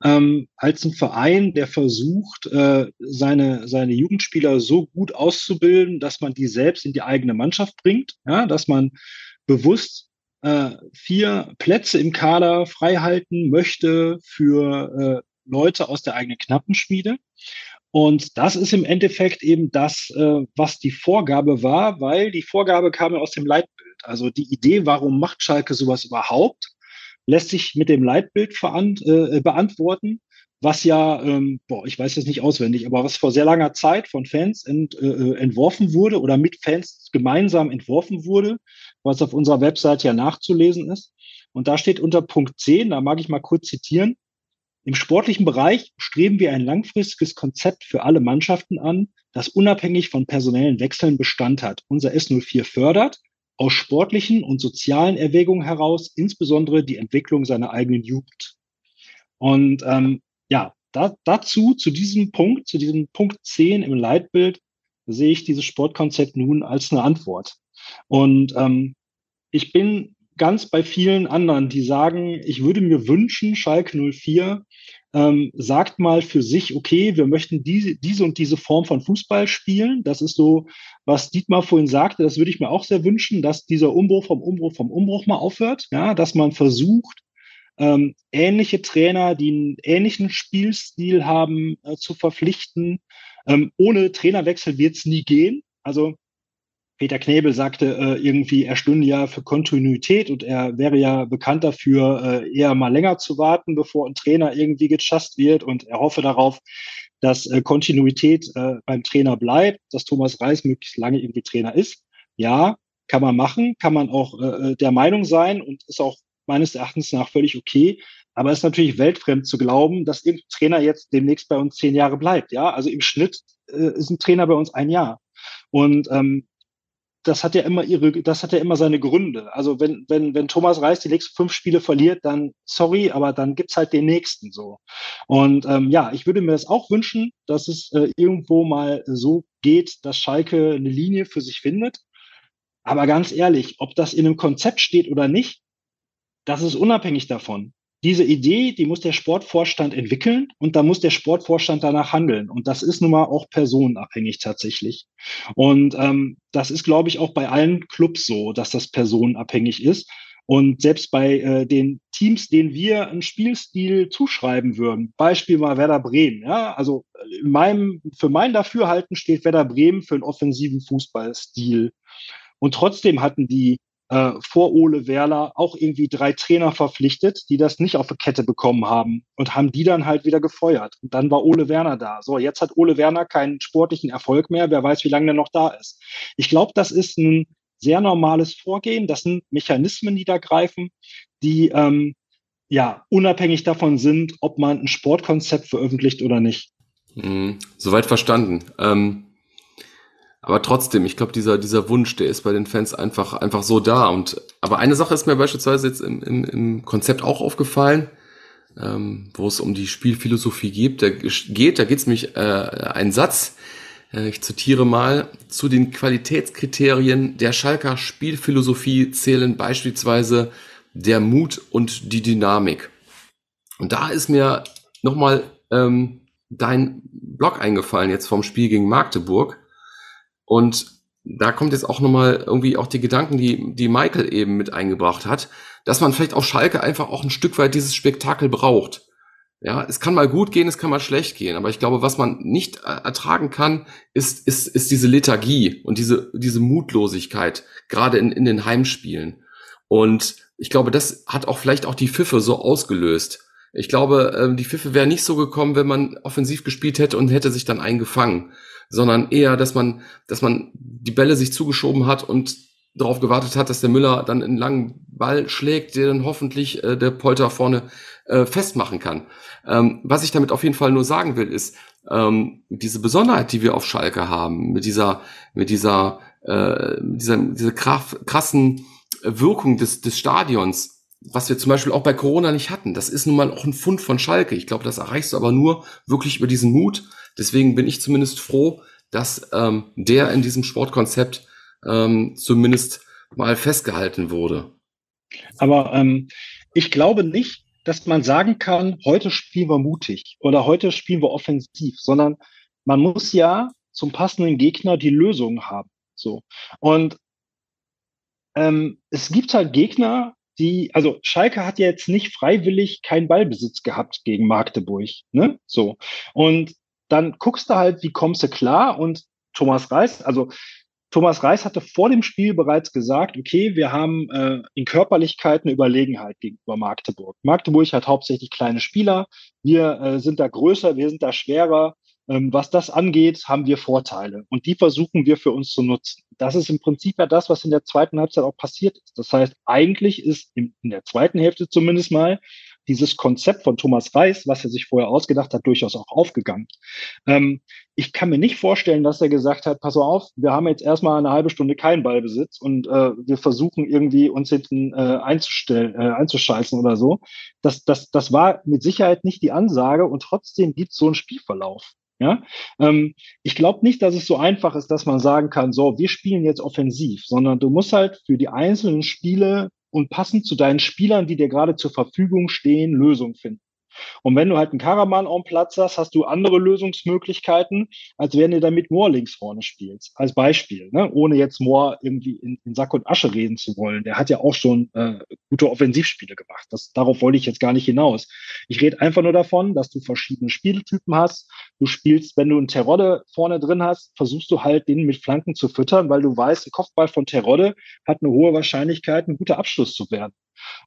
ähm, als ein Verein, der versucht, äh, seine, seine Jugendspieler so gut auszubilden, dass man die selbst in die eigene Mannschaft bringt, ja, dass man bewusst äh, vier Plätze im Kader freihalten möchte für äh, Leute aus der eigenen Knappenschmiede. Und das ist im Endeffekt eben das, äh, was die Vorgabe war, weil die Vorgabe kam ja aus dem Leitbild. Also die Idee, warum macht Schalke sowas überhaupt, lässt sich mit dem Leitbild äh, beantworten, was ja, ähm, boah, ich weiß jetzt nicht auswendig, aber was vor sehr langer Zeit von Fans ent, äh, äh entworfen wurde oder mit Fans gemeinsam entworfen wurde, was auf unserer Website ja nachzulesen ist. Und da steht unter Punkt 10, da mag ich mal kurz zitieren, im sportlichen Bereich streben wir ein langfristiges Konzept für alle Mannschaften an, das unabhängig von personellen Wechseln Bestand hat. Unser S04 fördert aus sportlichen und sozialen Erwägungen heraus insbesondere die Entwicklung seiner eigenen Jugend. Und ähm, ja, da, dazu, zu diesem Punkt, zu diesem Punkt 10 im Leitbild, sehe ich dieses Sportkonzept nun als eine Antwort. Und ähm, ich bin ganz bei vielen anderen, die sagen, ich würde mir wünschen, Schalke 04 ähm, sagt mal für sich, okay, wir möchten diese, diese und diese Form von Fußball spielen. Das ist so, was Dietmar vorhin sagte, das würde ich mir auch sehr wünschen, dass dieser Umbruch vom Umbruch vom Umbruch mal aufhört, ja, dass man versucht, ähm, ähnliche Trainer, die einen ähnlichen Spielstil haben, äh, zu verpflichten. Ähm, ohne Trainerwechsel wird es nie gehen. Also Peter Knebel sagte äh, irgendwie, er stünde ja für Kontinuität und er wäre ja bekannt dafür, äh, eher mal länger zu warten, bevor ein Trainer irgendwie gechast wird und er hoffe darauf, dass äh, Kontinuität äh, beim Trainer bleibt, dass Thomas Reis möglichst lange irgendwie Trainer ist. Ja, kann man machen, kann man auch äh, äh der Meinung sein und ist auch meines Erachtens nach völlig okay. Aber es ist natürlich weltfremd zu glauben, dass irgendein Trainer jetzt demnächst bei uns zehn Jahre bleibt. Ja, also im Schnitt ist ein Trainer bei uns ein Jahr. Und ähm, das hat ja immer ihre, das hat ja immer seine Gründe. Also wenn, wenn, wenn Thomas Reis die nächsten fünf Spiele verliert, dann sorry, aber dann gibt's halt den nächsten so. Und ähm, ja, ich würde mir das auch wünschen, dass es äh, irgendwo mal so geht, dass Schalke eine Linie für sich findet. Aber ganz ehrlich, ob das in einem Konzept steht oder nicht, das ist unabhängig davon diese Idee, die muss der Sportvorstand entwickeln und da muss der Sportvorstand danach handeln. Und das ist nun mal auch personenabhängig tatsächlich. Und ähm, das ist, glaube ich, auch bei allen Clubs so, dass das personenabhängig ist. Und selbst bei äh, den Teams, denen wir einen Spielstil zuschreiben würden, Beispiel mal Werder Bremen, ja, also in meinem, für mein Dafürhalten steht Werder Bremen für einen offensiven Fußballstil. Und trotzdem hatten die äh, vor Ole Werler auch irgendwie drei Trainer verpflichtet, die das nicht auf die Kette bekommen haben und haben die dann halt wieder gefeuert. Und dann war Ole Werner da. So, jetzt hat Ole Werner keinen sportlichen Erfolg mehr. Wer weiß, wie lange der noch da ist. Ich glaube, das ist ein sehr normales Vorgehen. Das sind Mechanismen, die da greifen, die ähm, ja unabhängig davon sind, ob man ein Sportkonzept veröffentlicht oder nicht. Mhm, soweit verstanden. Ähm aber trotzdem, ich glaube, dieser, dieser Wunsch, der ist bei den Fans einfach, einfach so da. Und, aber eine Sache ist mir beispielsweise jetzt im, im, im Konzept auch aufgefallen, ähm, wo es um die Spielphilosophie geht. Da geht, da geht es nämlich äh, ein Satz, äh, ich zitiere mal, zu den Qualitätskriterien der Schalker Spielphilosophie zählen beispielsweise der Mut und die Dynamik. Und da ist mir nochmal ähm, dein Blog eingefallen jetzt vom Spiel gegen Magdeburg und da kommt jetzt auch nochmal irgendwie auch die Gedanken, die, die Michael eben mit eingebracht hat, dass man vielleicht auf Schalke einfach auch ein Stück weit dieses Spektakel braucht. Ja, es kann mal gut gehen, es kann mal schlecht gehen, aber ich glaube, was man nicht ertragen kann, ist, ist, ist diese Lethargie und diese, diese Mutlosigkeit, gerade in, in den Heimspielen. Und ich glaube, das hat auch vielleicht auch die Pfiffe so ausgelöst. Ich glaube, ähm, die Pfiffe wäre nicht so gekommen, wenn man offensiv gespielt hätte und hätte sich dann eingefangen sondern eher, dass man, dass man die Bälle sich zugeschoben hat und darauf gewartet hat, dass der Müller dann in langen Ball schlägt, der dann hoffentlich äh, der Polter vorne äh, festmachen kann. Ähm, was ich damit auf jeden Fall nur sagen will, ist, ähm, diese Besonderheit, die wir auf Schalke haben, mit dieser, mit dieser, äh, dieser, dieser krassen Wirkung des, des Stadions, was wir zum Beispiel auch bei Corona nicht hatten. Das ist nun mal auch ein Fund von Schalke. Ich glaube, das erreichst du aber nur wirklich über diesen Mut. Deswegen bin ich zumindest froh, dass ähm, der in diesem Sportkonzept ähm, zumindest mal festgehalten wurde. Aber ähm, ich glaube nicht, dass man sagen kann, heute spielen wir mutig oder heute spielen wir offensiv, sondern man muss ja zum passenden Gegner die Lösung haben. So. Und ähm, es gibt halt Gegner, die, also Schalke hat ja jetzt nicht freiwillig keinen Ballbesitz gehabt gegen Magdeburg, ne? So. Und dann guckst du halt, wie kommst du klar und Thomas Reis, also Thomas Reis hatte vor dem Spiel bereits gesagt, okay, wir haben äh, in Körperlichkeit eine Überlegenheit gegenüber Magdeburg. Magdeburg hat hauptsächlich kleine Spieler, wir äh, sind da größer, wir sind da schwerer. Ähm, was das angeht, haben wir Vorteile und die versuchen wir für uns zu nutzen. Das ist im Prinzip ja das, was in der zweiten Halbzeit auch passiert ist. Das heißt, eigentlich ist in, der zweiten Hälfte zumindest mal dieses Konzept von Thomas Reis, was er sich vorher ausgedacht hat, durchaus auch aufgegangen. Ähm, ich kann mir nicht vorstellen, dass er gesagt hat, pass auf, wir haben jetzt erstmal eine halbe Stunde keinen Ballbesitz und äh, wir versuchen irgendwie uns hinten äh, einzustellen, äh, einzuscheißen oder so. Das, das, das war mit Sicherheit nicht die Ansage und trotzdem gibt es so einen Spielverlauf. Ja, ähm, ich glaube nicht, dass es so einfach ist, dass man sagen kann, so, wir spielen jetzt offensiv, sondern du musst halt für die einzelnen Spiele und passend zu deinen Spielern, die dir gerade zur Verfügung stehen, Lösungen finden. Und wenn du halt einen Karaman am Platz hast, hast du andere Lösungsmöglichkeiten, als wenn du damit Moore links vorne spielst. Als Beispiel, ne? ohne jetzt Moore irgendwie in, in, Sack und Asche reden zu wollen. Der hat ja auch schon äh, gute Offensivspiele gemacht. Das, darauf wollte ich jetzt gar nicht hinaus. Ich rede einfach nur davon, dass du verschiedene Spieltypen hast. Du spielst, wenn du einen Terodde vorne drin hast, versuchst du halt den mit Flanken zu füttern, weil du weißt, ein Kopfball von Terodde hat eine hohe Wahrscheinlichkeit, ein guter Abschluss zu werden.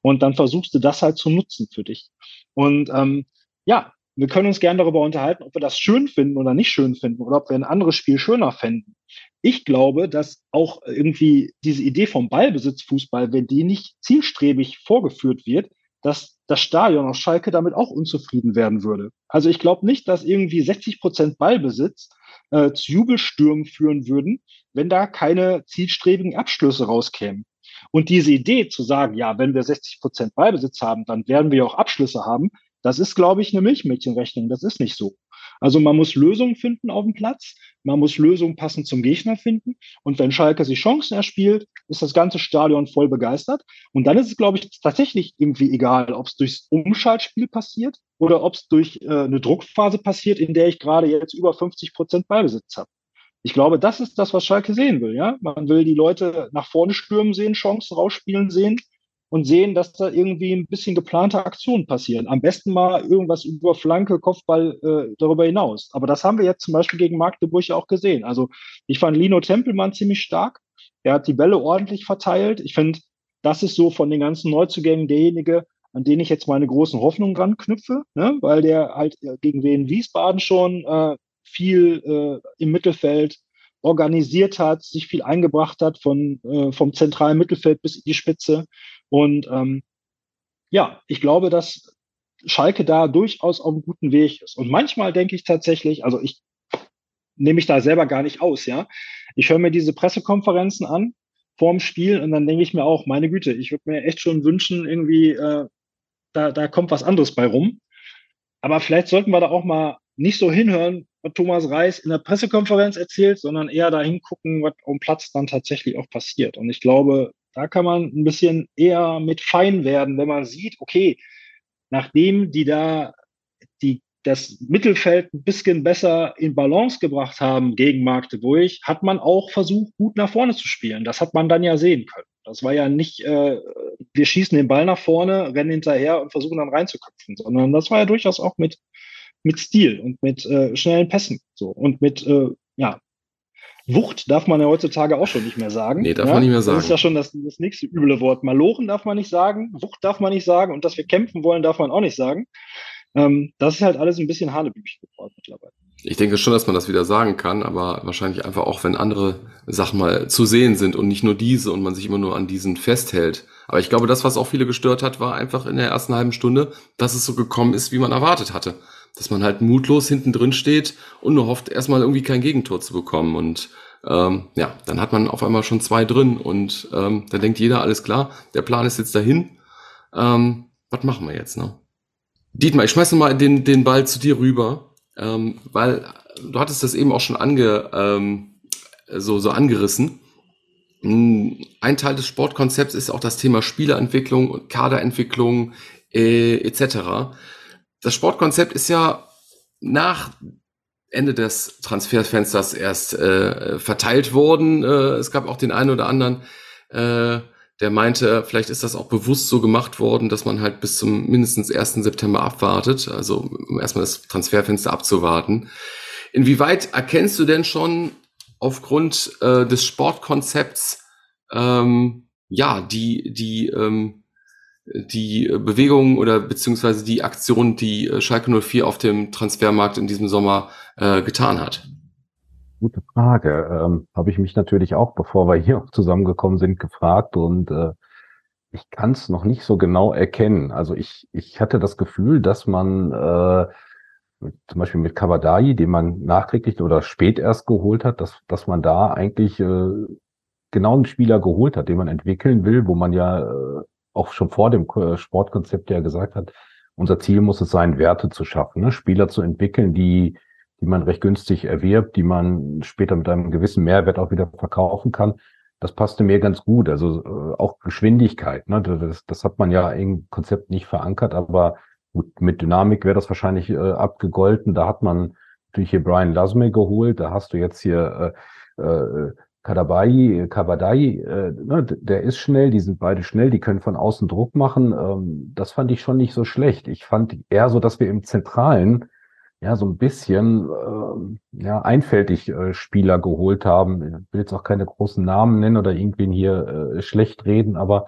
Und dann versuchst du das halt zu nutzen für dich. Und ähm, ja, wir können uns gerne darüber unterhalten, ob wir das schön finden oder nicht schön finden oder ob wir ein anderes Spiel schöner fänden. Ich glaube, dass auch irgendwie diese Idee vom Ballbesitzfußball, wenn die nicht zielstrebig vorgeführt wird, dass das Stadion aus Schalke damit auch unzufrieden werden würde. Also ich glaube nicht, dass irgendwie 60 Prozent Ballbesitz äh, zu Jubelstürmen führen würden, wenn da keine zielstrebigen Abschlüsse rauskämen. Und diese Idee zu sagen, ja, wenn wir 60 Prozent Ballbesitz haben, dann werden wir auch Abschlüsse haben, das ist, glaube ich, eine Milchmädchenrechnung. Das ist nicht so. Also man muss Lösungen finden auf dem Platz, man muss Lösungen passend zum Gegner finden. Und wenn Schalke sich Chancen erspielt, ist das ganze Stadion voll begeistert. Und dann ist es, glaube ich, tatsächlich irgendwie egal, ob es durchs Umschaltspiel passiert oder ob es durch äh, eine Druckphase passiert, in der ich gerade jetzt über 50 Prozent Ballbesitz habe. Ich glaube, das ist das, was Schalke sehen will. Ja, man will die Leute nach vorne stürmen sehen, Chancen rausspielen sehen und sehen, dass da irgendwie ein bisschen geplante Aktionen passieren. Am besten mal irgendwas über Flanke, Kopfball äh, darüber hinaus. Aber das haben wir jetzt zum Beispiel gegen Magdeburg ja auch gesehen. Also ich fand Lino Tempelmann ziemlich stark. Er hat die Bälle ordentlich verteilt. Ich finde, das ist so von den ganzen Neuzugängen derjenige, an den ich jetzt meine großen Hoffnungen dran knüpfe, ne? weil der halt gegen Wien Wiesbaden schon äh, viel äh, im Mittelfeld organisiert hat, sich viel eingebracht hat von äh, vom zentralen Mittelfeld bis in die Spitze. Und ähm, ja, ich glaube, dass Schalke da durchaus auf einem guten Weg ist. Und manchmal denke ich tatsächlich, also ich nehme mich da selber gar nicht aus, ja. Ich höre mir diese Pressekonferenzen an vorm Spiel und dann denke ich mir auch, meine Güte, ich würde mir echt schon wünschen, irgendwie, äh, da, da kommt was anderes bei rum. Aber vielleicht sollten wir da auch mal nicht so hinhören, was Thomas Reis in der Pressekonferenz erzählt, sondern eher dahin gucken, was am Platz dann tatsächlich auch passiert. Und ich glaube, da kann man ein bisschen eher mit fein werden, wenn man sieht, okay, nachdem die da die, das Mittelfeld ein bisschen besser in Balance gebracht haben gegen Magdeburg, hat man auch versucht, gut nach vorne zu spielen. Das hat man dann ja sehen können. Das war ja nicht, äh, wir schießen den Ball nach vorne, rennen hinterher und versuchen dann reinzuköpfen, sondern das war ja durchaus auch mit mit Stil und mit äh, schnellen Pässen. So. Und mit, äh, ja, Wucht darf man ja heutzutage auch schon nicht mehr sagen. Nee, darf ja? man nicht mehr sagen. Das ist ja schon das, das nächste üble Wort. Malochen darf man nicht sagen, Wucht darf man nicht sagen und dass wir kämpfen wollen, darf man auch nicht sagen. Ähm, das ist halt alles ein bisschen Hanebüchen geworden mittlerweile. Ich denke schon, dass man das wieder sagen kann, aber wahrscheinlich einfach auch, wenn andere Sachen mal zu sehen sind und nicht nur diese und man sich immer nur an diesen festhält. Aber ich glaube, das, was auch viele gestört hat, war einfach in der ersten halben Stunde, dass es so gekommen ist, wie man erwartet hatte. Dass man halt mutlos hinten drin steht und nur hofft, erstmal irgendwie kein Gegentor zu bekommen. Und ähm, ja, dann hat man auf einmal schon zwei drin und ähm, da denkt jeder, alles klar, der Plan ist jetzt dahin. Ähm, was machen wir jetzt, ne? Dietmar, ich schmeiße mal den, den Ball zu dir rüber ähm, weil du hattest das eben auch schon ange, ähm, so, so angerissen. Hm, ein Teil des Sportkonzepts ist auch das Thema Spielerentwicklung und Kaderentwicklung äh, etc. Das Sportkonzept ist ja nach Ende des Transferfensters erst äh, verteilt worden. Äh, es gab auch den einen oder anderen, äh, der meinte, vielleicht ist das auch bewusst so gemacht worden, dass man halt bis zum mindestens 1. September abwartet, also um erstmal das Transferfenster abzuwarten. Inwieweit erkennst du denn schon aufgrund äh, des Sportkonzepts ähm, ja die die ähm, die Bewegungen oder beziehungsweise die Aktion, die äh, Schalke 04 auf dem Transfermarkt in diesem Sommer äh, getan hat? Gute Frage. Ähm, Habe ich mich natürlich auch, bevor wir hier zusammengekommen sind, gefragt und äh, ich kann es noch nicht so genau erkennen. Also ich, ich hatte das Gefühl, dass man äh, zum Beispiel mit Kavadai, den man nachträglich oder spät erst geholt hat, dass, dass man da eigentlich äh, genau einen Spieler geholt hat, den man entwickeln will, wo man ja äh, auch schon vor dem Sportkonzept ja gesagt hat, unser Ziel muss es sein, Werte zu schaffen, ne? Spieler zu entwickeln, die die man recht günstig erwirbt, die man später mit einem gewissen Mehrwert auch wieder verkaufen kann. Das passte mir ganz gut. Also äh, auch Geschwindigkeit. Ne? Das, das hat man ja im Konzept nicht verankert, aber gut, mit Dynamik wäre das wahrscheinlich äh, abgegolten. Da hat man natürlich hier Brian Lasme geholt. Da hast du jetzt hier äh, äh, Kadabai, Kabadai, äh, ne, der ist schnell, die sind beide schnell, die können von außen Druck machen. Ähm, das fand ich schon nicht so schlecht. Ich fand eher so, dass wir im Zentralen ja, so ein bisschen äh, ja, einfältig äh, Spieler geholt haben. Ich will jetzt auch keine großen Namen nennen oder irgendwen hier äh, schlecht reden, aber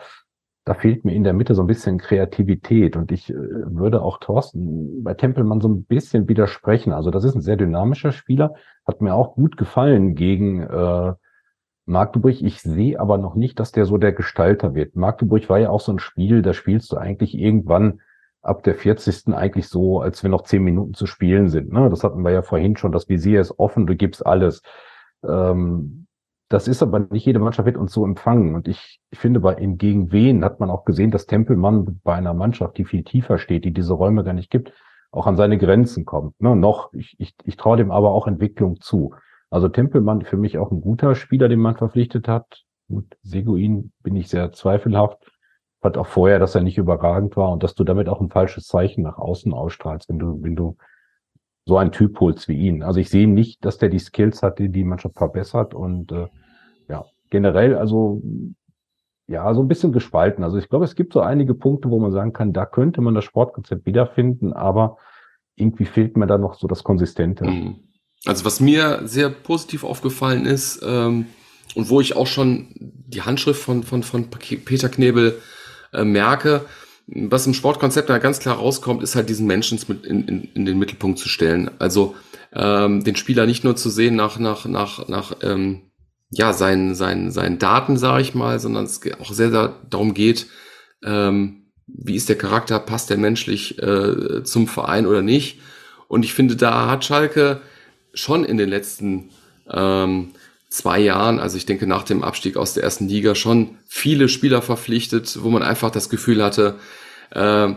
da fehlt mir in der Mitte so ein bisschen Kreativität und ich äh, würde auch Thorsten bei Tempelmann so ein bisschen widersprechen. Also das ist ein sehr dynamischer Spieler, hat mir auch gut gefallen gegen äh, Magdeburg. Ich sehe aber noch nicht, dass der so der Gestalter wird. Magdeburg war ja auch so ein Spiel, da spielst du eigentlich irgendwann ab der 40. eigentlich so, als wenn noch zehn Minuten zu spielen sind. Ne? Das hatten wir ja vorhin schon. Das Visier ist offen, du gibst alles. Ähm, das ist aber nicht jede Mannschaft wird uns so empfangen. Und ich, ich finde, bei in gegen wen hat man auch gesehen, dass Tempelmann bei einer Mannschaft, die viel tiefer steht, die diese Räume gar nicht gibt, auch an seine Grenzen kommt. Ne? Noch, ich, ich, ich traue dem aber auch Entwicklung zu. Also Tempelmann für mich auch ein guter Spieler, den man verpflichtet hat. Gut, Seguin bin ich sehr zweifelhaft hat auch vorher, dass er nicht überragend war und dass du damit auch ein falsches Zeichen nach außen ausstrahlst, wenn du, wenn du so einen Typ holst wie ihn. Also ich sehe nicht, dass der die Skills hat, die die Mannschaft verbessert und äh, ja, generell also ja, so ein bisschen gespalten. Also ich glaube, es gibt so einige Punkte, wo man sagen kann, da könnte man das Sportkonzept wiederfinden, aber irgendwie fehlt mir da noch so das Konsistente. Mhm. Also was mir sehr positiv aufgefallen ist ähm, und wo ich auch schon die Handschrift von, von, von Peter Knebel äh, merke, was im Sportkonzept da ganz klar rauskommt, ist halt diesen Menschen in, in, in den Mittelpunkt zu stellen. Also ähm, den Spieler nicht nur zu sehen nach, nach, nach, nach ähm, ja, seinen, seinen, seinen Daten, sage ich mal, sondern es auch sehr, sehr darum geht, ähm, wie ist der Charakter, passt der menschlich äh, zum Verein oder nicht. Und ich finde, da hat Schalke schon in den letzten ähm, zwei Jahren, also ich denke nach dem Abstieg aus der ersten Liga, schon viele Spieler verpflichtet, wo man einfach das Gefühl hatte, äh,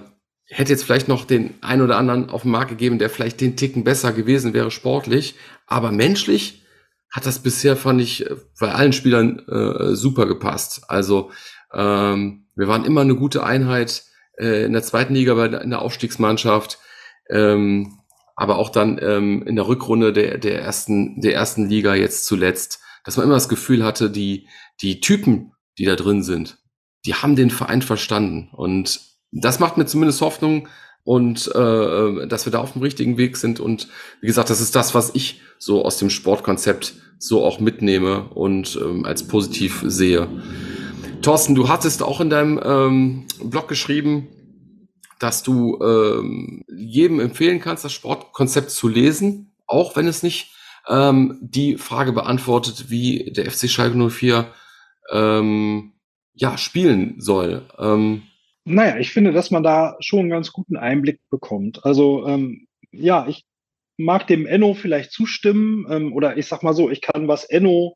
hätte jetzt vielleicht noch den ein oder anderen auf den Markt gegeben, der vielleicht den Ticken besser gewesen wäre sportlich, aber menschlich hat das bisher, fand ich, bei allen Spielern äh, super gepasst. Also ähm, wir waren immer eine gute Einheit äh, in der zweiten Liga bei in der Aufstiegsmannschaft. Ähm, aber auch dann ähm, in der Rückrunde der, der, ersten, der ersten Liga jetzt zuletzt dass man immer das Gefühl hatte, die, die Typen, die da drin sind, die haben den Verein verstanden. Und das macht mir zumindest Hoffnung und äh, dass wir da auf dem richtigen Weg sind. Und wie gesagt, das ist das, was ich so aus dem Sportkonzept so auch mitnehme und ähm, als positiv sehe. Thorsten, du hattest auch in deinem ähm, Blog geschrieben, dass du ähm, jedem empfehlen kannst, das Sportkonzept zu lesen, auch wenn es nicht ähm, die Frage beantwortet, wie der FC Schalke 04 ähm, ja, spielen soll. Ähm, naja, ich finde, dass man da schon einen ganz guten Einblick bekommt. Also ähm, ja, ich mag dem Enno vielleicht zustimmen ähm, oder ich sag mal so, ich kann, was Enno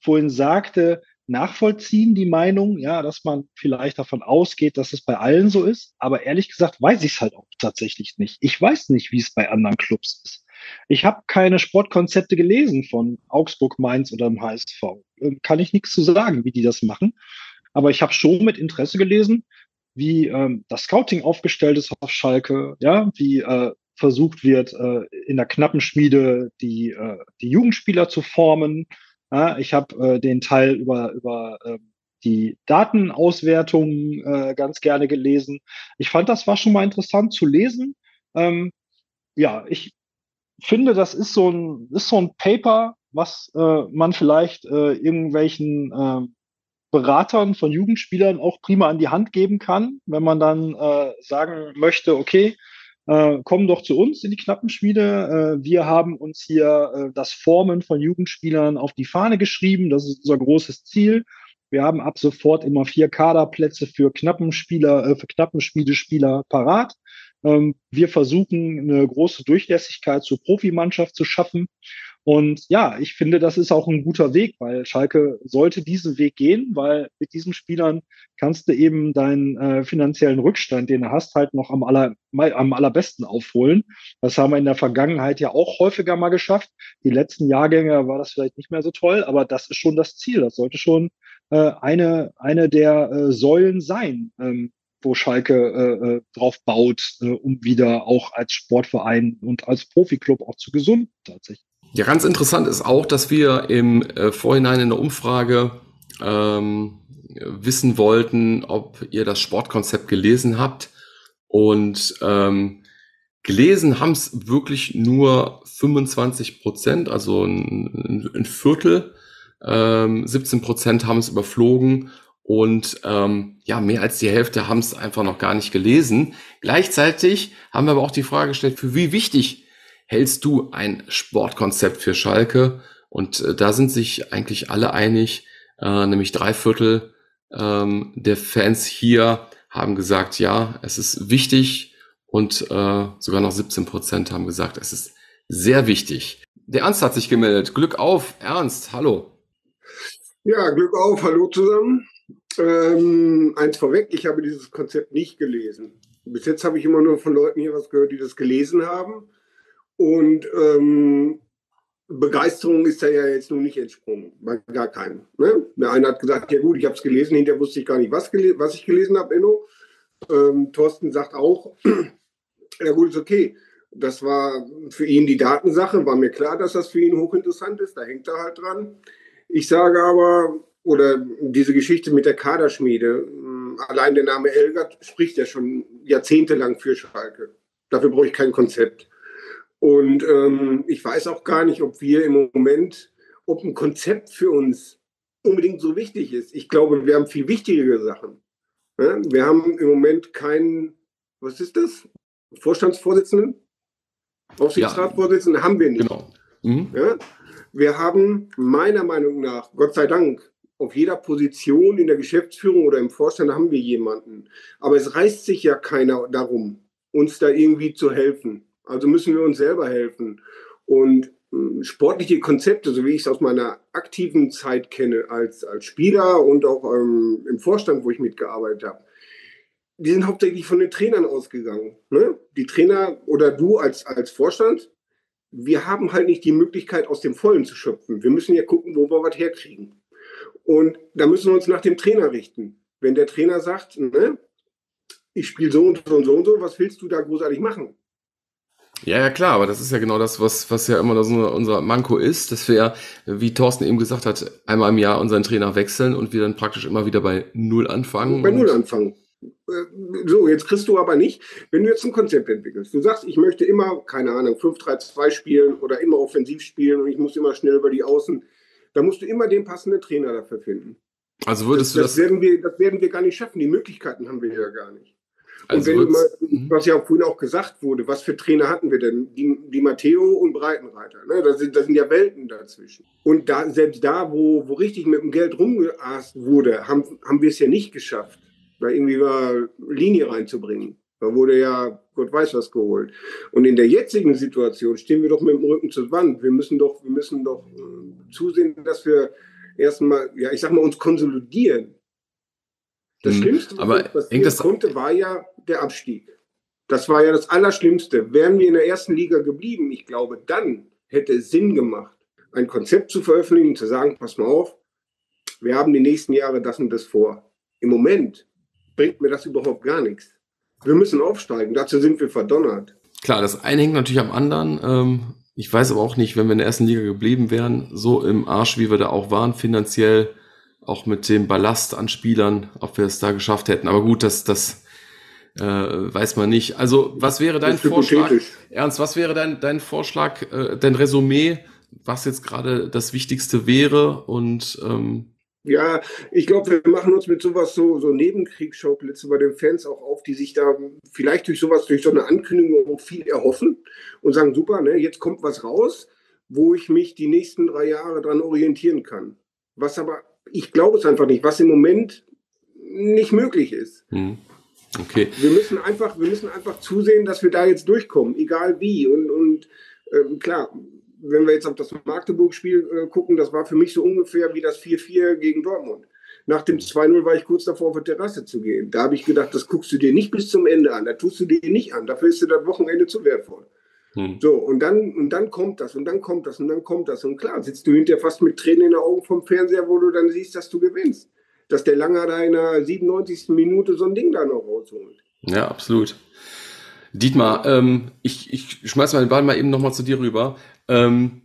vorhin sagte, nachvollziehen, die Meinung, ja, dass man vielleicht davon ausgeht, dass es bei allen so ist. Aber ehrlich gesagt weiß ich es halt auch tatsächlich nicht. Ich weiß nicht, wie es bei anderen Clubs ist. Ich habe keine Sportkonzepte gelesen von Augsburg, Mainz oder dem HSV. Ähm, kann ich nichts zu sagen, wie die das machen. Aber ich habe schon mit Interesse gelesen, wie ähm, das Scouting aufgestellt ist auf Schalke, ja, wie äh, versucht wird, äh, in der knappen Schmiede die, äh, die Jugendspieler zu formen. Ja, ich habe äh, den Teil über, über äh, die Datenauswertung äh, ganz gerne gelesen. Ich fand, das war schon mal interessant zu lesen. Ähm, ja, ich finde, das ist so ein, ist so ein Paper, was äh, man vielleicht äh, irgendwelchen äh, Beratern von Jugendspielern auch prima an die Hand geben kann, wenn man dann äh, sagen möchte, okay, äh, kommen doch zu uns in die Knappenschmiede. Äh, wir haben uns hier äh, das Formen von Jugendspielern auf die Fahne geschrieben. Das ist unser großes Ziel. Wir haben ab sofort immer vier Kaderplätze für Knappenspieler, äh, für Knappenschmiedespieler parat. Ähm, wir versuchen eine große Durchlässigkeit zur Profimannschaft zu schaffen. Und ja, ich finde, das ist auch ein guter Weg, weil Schalke sollte diesen Weg gehen, weil mit diesen Spielern kannst du eben deinen äh, finanziellen Rückstand, den du hast, halt noch am, aller, am allerbesten aufholen. Das haben wir in der Vergangenheit ja auch häufiger mal geschafft. Die letzten Jahrgänge war das vielleicht nicht mehr so toll, aber das ist schon das Ziel. Das sollte schon äh, eine, eine der äh, Säulen sein, ähm, wo Schalke äh, äh drauf baut, äh, um wieder auch als Sportverein und als Profiklub auch zu gesunden tatsächlich. Ja, ganz interessant ist auch, dass wir im äh, Vorhinein in der Umfrage ähm, wissen wollten, ob ihr das Sportkonzept gelesen habt. Und ähm, gelesen haben es wirklich nur 25 Prozent, also ein, ein Viertel. Ähm, 17 Prozent haben es überflogen und ähm, ja, mehr als die Hälfte haben es einfach noch gar nicht gelesen. Gleichzeitig haben wir aber auch die Frage gestellt, für wie wichtig hältst du ein Sportkonzept für Schalke? Und äh, da sind sich eigentlich alle einig, äh, nämlich drei Viertel ähm, der Fans hier haben gesagt, ja, es ist wichtig und äh, sogar noch 17 Prozent haben gesagt, es ist sehr wichtig. Der Ernst hat sich gemeldet. Glück auf, Ernst, hallo. Ja, Glück auf, hallo zusammen. Ähm, eins vorweg, ich habe dieses Konzept nicht gelesen. Bis jetzt habe ich immer nur von Leuten hier was gehört, die das gelesen haben. Und ähm, Begeisterung ist da ja jetzt nun nicht entsprungen, bei gar keinem. Ne? Der eine hat gesagt, ja gut, ich habe es gelesen, hinterher wusste ich gar nicht, was, was ich gelesen habe, Enno. Ähm, Thorsten sagt auch, ja gut, ist okay. Das war für ihn die Datensache, war mir klar, dass das für ihn hochinteressant ist, da hängt er halt dran. Ich sage aber, oder diese Geschichte mit der Kaderschmiede, hm, allein der Name Elgert spricht ja schon jahrzehntelang für Schalke. Dafür brauche ich kein Konzept. Und ähm, ich weiß auch gar nicht, ob wir im Moment, ob ein Konzept für uns unbedingt so wichtig ist. Ich glaube, wir haben viel wichtigere Sachen. Ja? Wir haben im Moment keinen, was ist das? Vorstandsvorsitzenden? Aufsichtsratsvorsitzenden ja. haben wir nicht. Genau. Mhm. Ja? Wir haben meiner Meinung nach, Gott sei Dank, auf jeder Position in der Geschäftsführung oder im Vorstand haben wir jemanden. Aber es reißt sich ja keiner darum, uns da irgendwie zu helfen. Also müssen wir uns selber helfen. Und hm, sportliche Konzepte, so wie ich es aus meiner aktiven Zeit kenne, als, als Spieler und auch ähm, im Vorstand, wo ich mitgearbeitet habe, die sind hauptsächlich von den Trainern ausgegangen. Ne? Die Trainer oder du als, als Vorstand, wir haben halt nicht die Möglichkeit, aus dem Vollen zu schöpfen. Wir müssen ja gucken, wo wir was herkriegen. Und da müssen wir uns nach dem Trainer richten. Wenn der Trainer sagt, ne, ich spiele so und so und so und so, was willst du da großartig machen? Ja, ja, klar, aber das ist ja genau das, was, was ja immer so unser Manko ist, dass wir, wie Thorsten eben gesagt hat, einmal im Jahr unseren Trainer wechseln und wir dann praktisch immer wieder bei Null anfangen. Bei Null anfangen. Äh, so, jetzt kriegst du aber nicht, wenn du jetzt ein Konzept entwickelst. Du sagst, ich möchte immer, keine Ahnung, 5-3-2 spielen oder immer offensiv spielen und ich muss immer schnell über die Außen. Da musst du immer den passenden Trainer dafür finden. Also würdest das, du das. Das werden, wir, das werden wir gar nicht schaffen. Die Möglichkeiten haben wir ja gar nicht. Also und wenn du mal, mhm. was ja auch vorhin auch gesagt wurde, was für Trainer hatten wir denn? Die, die Matteo und Breitenreiter. Ne? Da, sind, da sind ja Welten dazwischen. Und da, selbst da, wo, wo richtig mit dem Geld rumgeast wurde, haben, haben wir es ja nicht geschafft, da irgendwie mal Linie reinzubringen. Da wurde ja Gott weiß was geholt. Und in der jetzigen Situation stehen wir doch mit dem Rücken zur Wand. Wir müssen doch, wir müssen doch äh, zusehen, dass wir erstmal, ja, ich sag mal, uns konsolidieren. Das hm, Schlimmste, aber was das konnte, war ja der Abstieg. Das war ja das Allerschlimmste. Wären wir in der ersten Liga geblieben, ich glaube, dann hätte es Sinn gemacht, ein Konzept zu veröffentlichen, zu sagen, pass mal auf, wir haben die nächsten Jahre das und das vor. Im Moment bringt mir das überhaupt gar nichts. Wir müssen aufsteigen, dazu sind wir verdonnert. Klar, das eine hängt natürlich am anderen. Ähm, ich weiß aber auch nicht, wenn wir in der ersten Liga geblieben wären, so im Arsch, wie wir da auch waren, finanziell, auch mit dem Ballast an Spielern, ob wir es da geschafft hätten. Aber gut, das, das äh, weiß man nicht. Also, was wäre dein Vorschlag? Ernst, was wäre dein, dein Vorschlag, äh, dein Resümee, was jetzt gerade das Wichtigste wäre? Und ähm, ja, ich glaube, wir machen uns mit sowas so, so Nebenkriegsschauplätze bei den Fans auch auf, die sich da vielleicht durch sowas, durch so eine Ankündigung auch viel erhoffen und sagen, super, ne, jetzt kommt was raus, wo ich mich die nächsten drei Jahre dran orientieren kann. Was aber, ich glaube es einfach nicht, was im Moment nicht möglich ist. Hm. Okay. Wir müssen einfach, wir müssen einfach zusehen, dass wir da jetzt durchkommen, egal wie. Und, und ähm, klar, wenn wir jetzt auf das Magdeburg-Spiel äh, gucken, das war für mich so ungefähr wie das 4-4 gegen Dortmund. Nach dem 2-0 war ich kurz davor, auf die Terrasse zu gehen. Da habe ich gedacht, das guckst du dir nicht bis zum Ende an, da tust du dir nicht an, dafür ist dir das Wochenende zu wertvoll. Hm. So, und dann, und dann kommt das, und dann kommt das, und dann kommt das. Und klar, sitzt du hinterher fast mit Tränen in den Augen vom Fernseher, wo du dann siehst, dass du gewinnst. Dass der Langer da in der 97. Minute so ein Ding da noch rausholt. Ja, absolut. Dietmar, ähm, ich, ich schmeiß mal den Ball mal eben nochmal zu dir rüber. Ähm,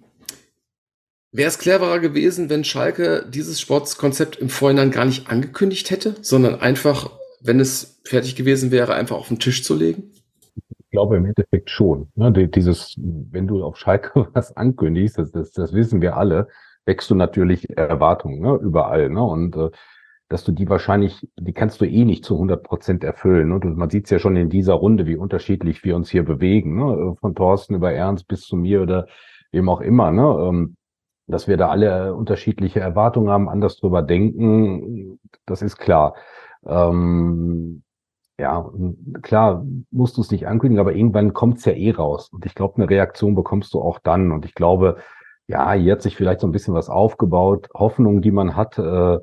Wäre es cleverer gewesen, wenn Schalke dieses Sportskonzept im Vorhinein gar nicht angekündigt hätte, sondern einfach, wenn es fertig gewesen wäre, einfach auf den Tisch zu legen? Ich glaube im Endeffekt schon. Ne? Dieses, wenn du auf Schalke was ankündigst, das, das, das wissen wir alle, wächst du natürlich Erwartungen ne? überall. Ne? Und äh, dass du die wahrscheinlich, die kannst du eh nicht zu 100 Prozent erfüllen. Und man sieht es ja schon in dieser Runde, wie unterschiedlich wir uns hier bewegen. Ne? Von Thorsten über Ernst bis zu mir oder wem auch immer. Ne? Ähm, dass wir da alle unterschiedliche Erwartungen haben, anders drüber denken, das ist klar. Ähm, ja, klar musst du es nicht ankündigen, aber irgendwann kommt es ja eh raus. Und ich glaube, eine Reaktion bekommst du auch dann. Und ich glaube, ja, hier hat sich vielleicht so ein bisschen was aufgebaut, Hoffnung, die man hat. Äh,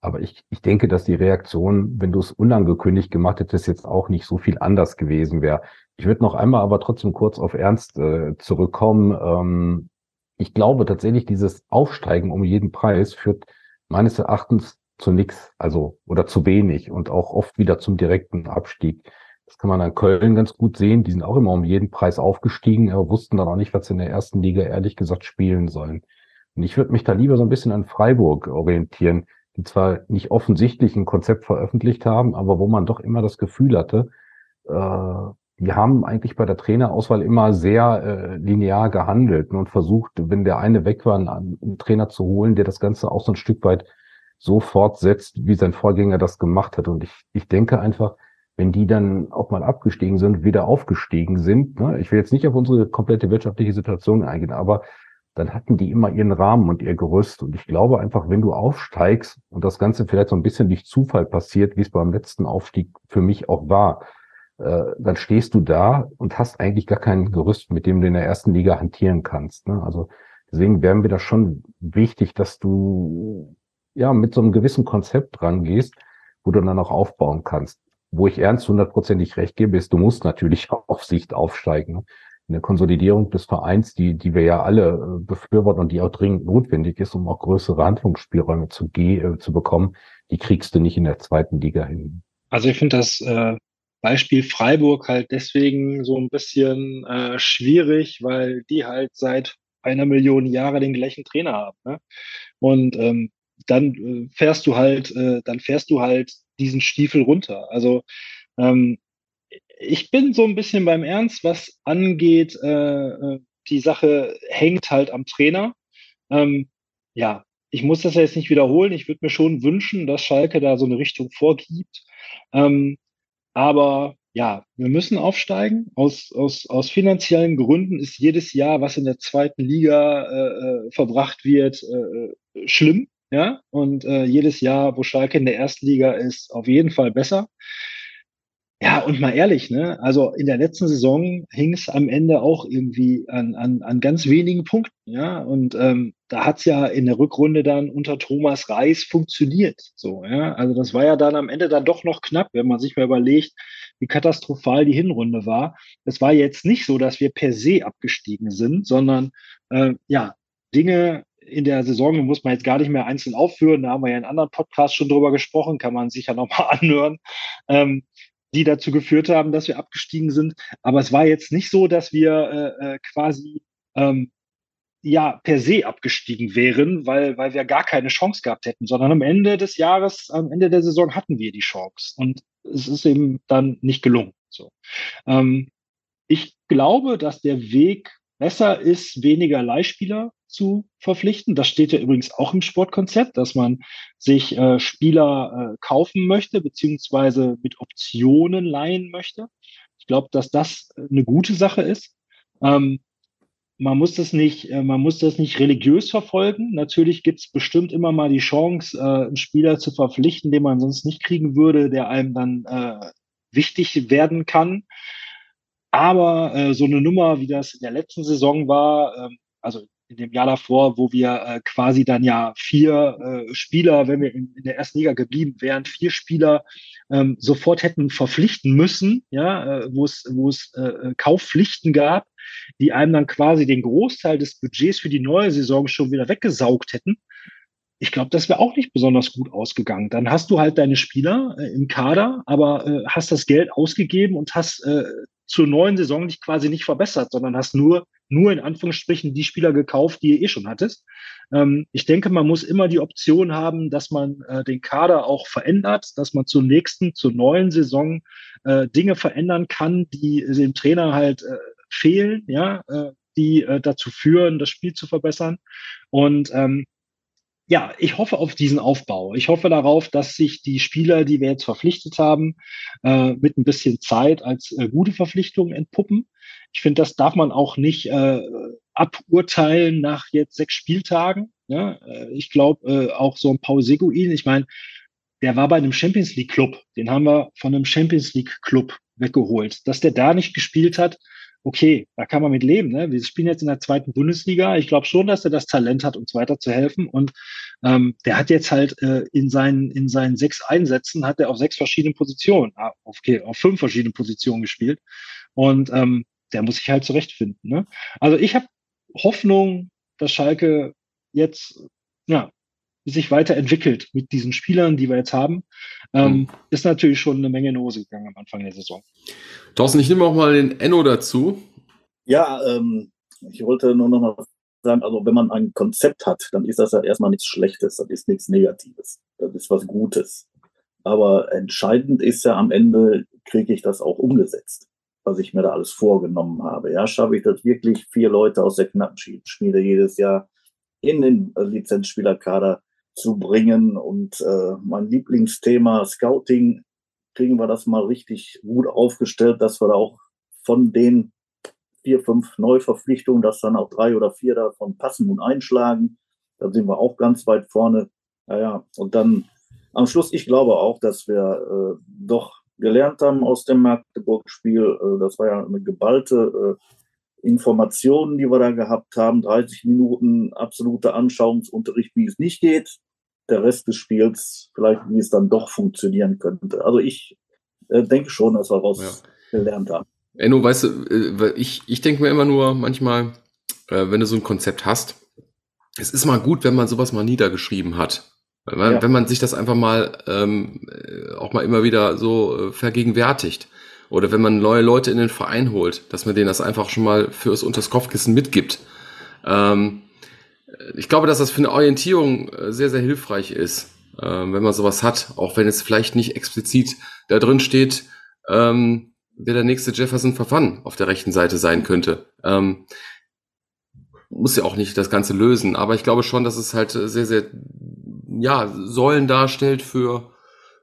aber ich, ich denke, dass die Reaktion, wenn du es unangekündigt gemacht hättest, jetzt auch nicht so viel anders gewesen wäre. Ich würde noch einmal aber trotzdem kurz auf Ernst äh, zurückkommen. Ähm, ich glaube tatsächlich, dieses Aufsteigen um jeden Preis führt meines Erachtens zu nichts, also oder zu wenig und auch oft wieder zum direkten Abstieg. Das kann man an Köln ganz gut sehen. Die sind auch immer um jeden Preis aufgestiegen, aber wussten dann auch nicht, was sie in der ersten Liga ehrlich gesagt spielen sollen. Und ich würde mich da lieber so ein bisschen an Freiburg orientieren die zwar nicht offensichtlich ein Konzept veröffentlicht haben, aber wo man doch immer das Gefühl hatte, äh, wir haben eigentlich bei der Trainerauswahl immer sehr äh, linear gehandelt und versucht, wenn der eine weg war, einen, Trainer zu holen, der das Ganze auch so ein Stück weit so fortsetzt, wie sein Vorgänger das gemacht hat. Und ich, ich denke einfach, wenn die dann auch mal abgestiegen sind, wieder aufgestiegen sind, ne, ich will jetzt nicht auf unsere komplette wirtschaftliche Situation eingehen, aber dann hatten die immer ihren Rahmen und ihr Gerüst. Und ich glaube einfach, wenn du aufsteigst und das Ganze vielleicht so ein bisschen durch Zufall passiert, wie es beim letzten Aufstieg für mich auch war, äh, dann stehst du da und hast eigentlich gar kein Gerüst, mit dem du in der ersten Liga hantieren kannst. Ne? Also deswegen wäre mir das schon wichtig, dass du ja mit so einem gewissen Konzept rangehst, wo du dann auch aufbauen kannst. Wo ich ernst hundertprozentig recht gebe, ist, du musst natürlich auf Sicht aufsteigen. Ne? eine Konsolidierung des Vereins, die, die wir ja alle äh, befürworten und die auch dringend notwendig ist, um auch größere Handlungsspielräume zu, äh, zu bekommen, die kriegst du nicht in der zweiten Liga hin. Also ich finde das äh, Beispiel Freiburg halt deswegen so ein bisschen äh, schwierig, weil die halt seit einer Million Jahre den gleichen Trainer haben. Ne? Und ähm, dann äh, fährst du halt, äh, dann fährst du halt diesen Stiefel runter. Also ähm, ich bin so ein bisschen beim Ernst, was angeht, äh, äh, die Sache hängt halt am Trainer. Ähm, ja, ich muss das ja jetzt nicht wiederholen. Ich würde mir schon wünschen, dass Schalke da so eine Richtung vorgibt. Ähm, aber ja, wir müssen aufsteigen. Aus, aus, aus finanziellen Gründen ist jedes Jahr, was in der zweiten Liga äh, äh verbracht wird, äh, äh, schlimm. Ja, und äh, jedes Jahr, wo Schalke in der ersten Liga ist, auf jeden Fall besser. Ja, und mal ehrlich, ne? Also in der letzten Saison hing es am Ende auch irgendwie an, an, an ganz wenigen Punkten, ja. Und ähm, da hat's ja in der Rückrunde dann unter Thomas Reis funktioniert. So, ja. Also das war ja dann am Ende dann doch noch knapp, wenn man sich mal überlegt, wie katastrophal die Hinrunde war. Es war jetzt nicht so, dass wir per se abgestiegen sind, sondern äh, ja, Dinge in der Saison muss man jetzt gar nicht mehr einzeln aufführen. Da haben wir ja in anderen Podcasts schon drüber gesprochen, kann man sich ja nochmal anhören. Ähm, die dazu geführt haben, dass wir abgestiegen sind. Aber es war jetzt nicht so, dass wir äh, äh, quasi ähm, ja per se abgestiegen wären, weil, weil wir gar keine Chance gehabt hätten, sondern am Ende des Jahres, am Ende der Saison hatten wir die Chance. Und es ist eben dann nicht gelungen. So. Ähm, ich glaube, dass der Weg besser ist, weniger Leihspieler zu verpflichten. Das steht ja übrigens auch im Sportkonzept, dass man sich äh, Spieler äh, kaufen möchte, beziehungsweise mit Optionen leihen möchte. Ich glaube, dass das eine gute Sache ist. Ähm, man muss das nicht, äh, man muss das nicht religiös verfolgen. Natürlich gibt es bestimmt immer mal die Chance, äh, einen Spieler zu verpflichten, den man sonst nicht kriegen würde, der einem dann äh, wichtig werden kann. Aber äh, so eine Nummer, wie das in der letzten Saison war, ähm, also in dem Jahr davor, wo wir äh, quasi dann ja vier äh, Spieler, wenn wir in, in, der ersten Liga geblieben wären, vier Spieler ähm, sofort hätten verpflichten müssen, ja, äh, wo es, wo es äh, Kaufpflichten gab, die einem dann quasi den Großteil des Budgets für die neue Saison schon wieder weggesaugt hätten. Ich glaube, das wäre auch nicht besonders gut ausgegangen. Dann hast du halt deine Spieler äh, im Kader, aber äh, hast das Geld ausgegeben und hast äh, zur neuen Saison dich quasi nicht verbessert, sondern hast nur, nur in Anführungsstrichen die Spieler gekauft, die ihr eh schon hattest. Ähm, ich denke, man muss immer die Option haben, dass man äh, den Kader auch verändert, dass man zur nächsten, zur neuen Saison äh, Dinge verändern kann, die dem Trainer halt äh, fehlen, ja, äh, die äh, dazu führen, das Spiel zu verbessern. Und ähm, ja, ich hoffe auf diesen Aufbau. Ich hoffe darauf, dass sich die Spieler, die wir jetzt verpflichtet haben, äh, mit ein bisschen Zeit als äh, gute Verpflichtungen entpuppen. Ich finde, das darf man auch nicht äh, aburteilen nach jetzt sechs Spieltagen. Ja? Äh, ich glaube, äh, auch so ein Paul Seguin, ich meine, der war bei einem Champions League Club. Den haben wir von einem Champions League Club weggeholt. Dass der da nicht gespielt hat, okay, da kann man mit leben. Ne? Wir spielen jetzt in der zweiten Bundesliga. Ich glaube schon, dass er das Talent hat, uns weiterzuhelfen. Und ähm, der hat jetzt halt äh, in seinen in seinen sechs Einsätzen hat er auf sechs verschiedenen Positionen, ah, okay, auf fünf verschiedenen Positionen gespielt. Und ähm, der muss sich halt zurechtfinden. Ne? Also ich habe Hoffnung, dass Schalke jetzt ja sich weiterentwickelt mit diesen Spielern, die wir jetzt haben, ähm, mhm. ist natürlich schon eine Menge in Hose gegangen am Anfang der Saison. Thorsten, ich nehme auch mal den Enno dazu. Ja, ähm, ich wollte nur noch mal sagen, also wenn man ein Konzept hat, dann ist das ja erstmal nichts Schlechtes, das ist nichts Negatives, das ist was Gutes. Aber entscheidend ist ja am Ende, kriege ich das auch umgesetzt, was ich mir da alles vorgenommen habe. Ja, schaffe ich das wirklich, vier Leute aus der Knappenschmiede jedes Jahr in den Lizenzspielerkader zu bringen. Und äh, mein Lieblingsthema Scouting, kriegen wir das mal richtig gut aufgestellt, dass wir da auch von den vier, fünf Neuverpflichtungen, dass dann auch drei oder vier davon passen und einschlagen. Da sind wir auch ganz weit vorne. Naja, und dann am Schluss, ich glaube auch, dass wir äh, doch gelernt haben aus dem Magdeburg-Spiel. Äh, das war ja eine geballte äh, Informationen, die wir da gehabt haben. 30 Minuten absoluter Anschauungsunterricht, wie es nicht geht der Rest des Spiels vielleicht, wie es dann doch funktionieren könnte. Also ich äh, denke schon, dass wir was ja. gelernt haben. Enno, weißt du, ich, ich denke mir immer nur manchmal, wenn du so ein Konzept hast, es ist mal gut, wenn man sowas mal niedergeschrieben hat. Wenn man, ja. wenn man sich das einfach mal ähm, äh, auch mal immer wieder so äh, vergegenwärtigt. Oder wenn man neue Leute in den Verein holt, dass man denen das einfach schon mal fürs unters Kopfkissen mitgibt. Ähm, ich glaube, dass das für eine Orientierung äh, sehr, sehr hilfreich ist, ähm, wenn man sowas hat, auch wenn es vielleicht nicht explizit da drin steht, ähm, wer der nächste Jefferson Verfan auf der rechten Seite sein könnte. Ähm, muss ja auch nicht das Ganze lösen, aber ich glaube schon, dass es halt sehr, sehr, ja, Säulen darstellt für,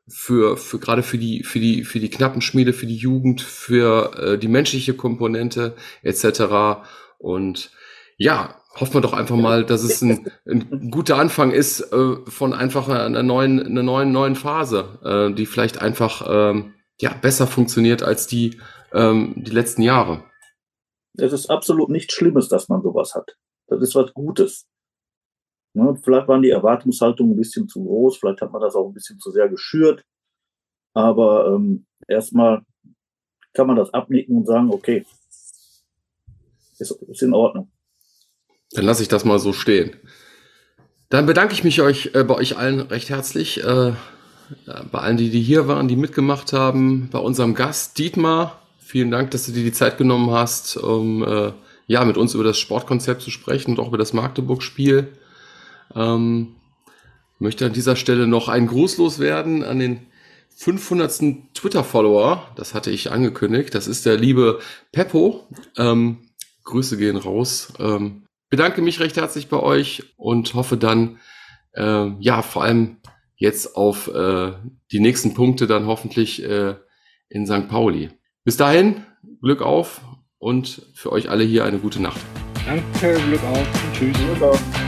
für, für gerade für die, für die, für die Knappenschmiede, für die Jugend, für äh, die menschliche Komponente etc. Und ja, hoffen wir doch einfach mal, dass es ein, ein guter Anfang ist äh, von einfach einer neuen, einer neuen, neuen Phase, äh, die vielleicht einfach ähm, ja, besser funktioniert als die, ähm, die letzten Jahre. Es ist absolut nichts Schlimmes, dass man sowas hat. Das ist was Gutes. Ne, vielleicht waren die Erwartungshaltungen ein bisschen zu groß, vielleicht hat man das auch ein bisschen zu sehr geschürt. Aber ähm, erstmal kann man das abnicken und sagen, okay, ist, ist in Ordnung. Dann lasse ich das mal so stehen. Dann bedanke ich mich euch, äh, bei euch allen recht herzlich. Äh, bei allen, die, die hier waren, die mitgemacht haben, bei unserem Gast Dietmar. Vielen Dank, dass du dir die Zeit genommen hast, um äh, ja, mit uns über das Sportkonzept zu sprechen und auch über das Magdeburg-Spiel. Ähm, möchte an dieser Stelle noch einen Gruß loswerden an den 500. Twitter-Follower. Das hatte ich angekündigt. Das ist der liebe Peppo. Ähm, Grüße gehen raus. Ähm, bedanke mich recht herzlich bei euch und hoffe dann, äh, ja, vor allem jetzt auf äh, die nächsten Punkte dann hoffentlich äh, in St. Pauli. Bis dahin, Glück auf und für euch alle hier eine gute Nacht. Danke, Glück auf. Tschüss. Glück auf.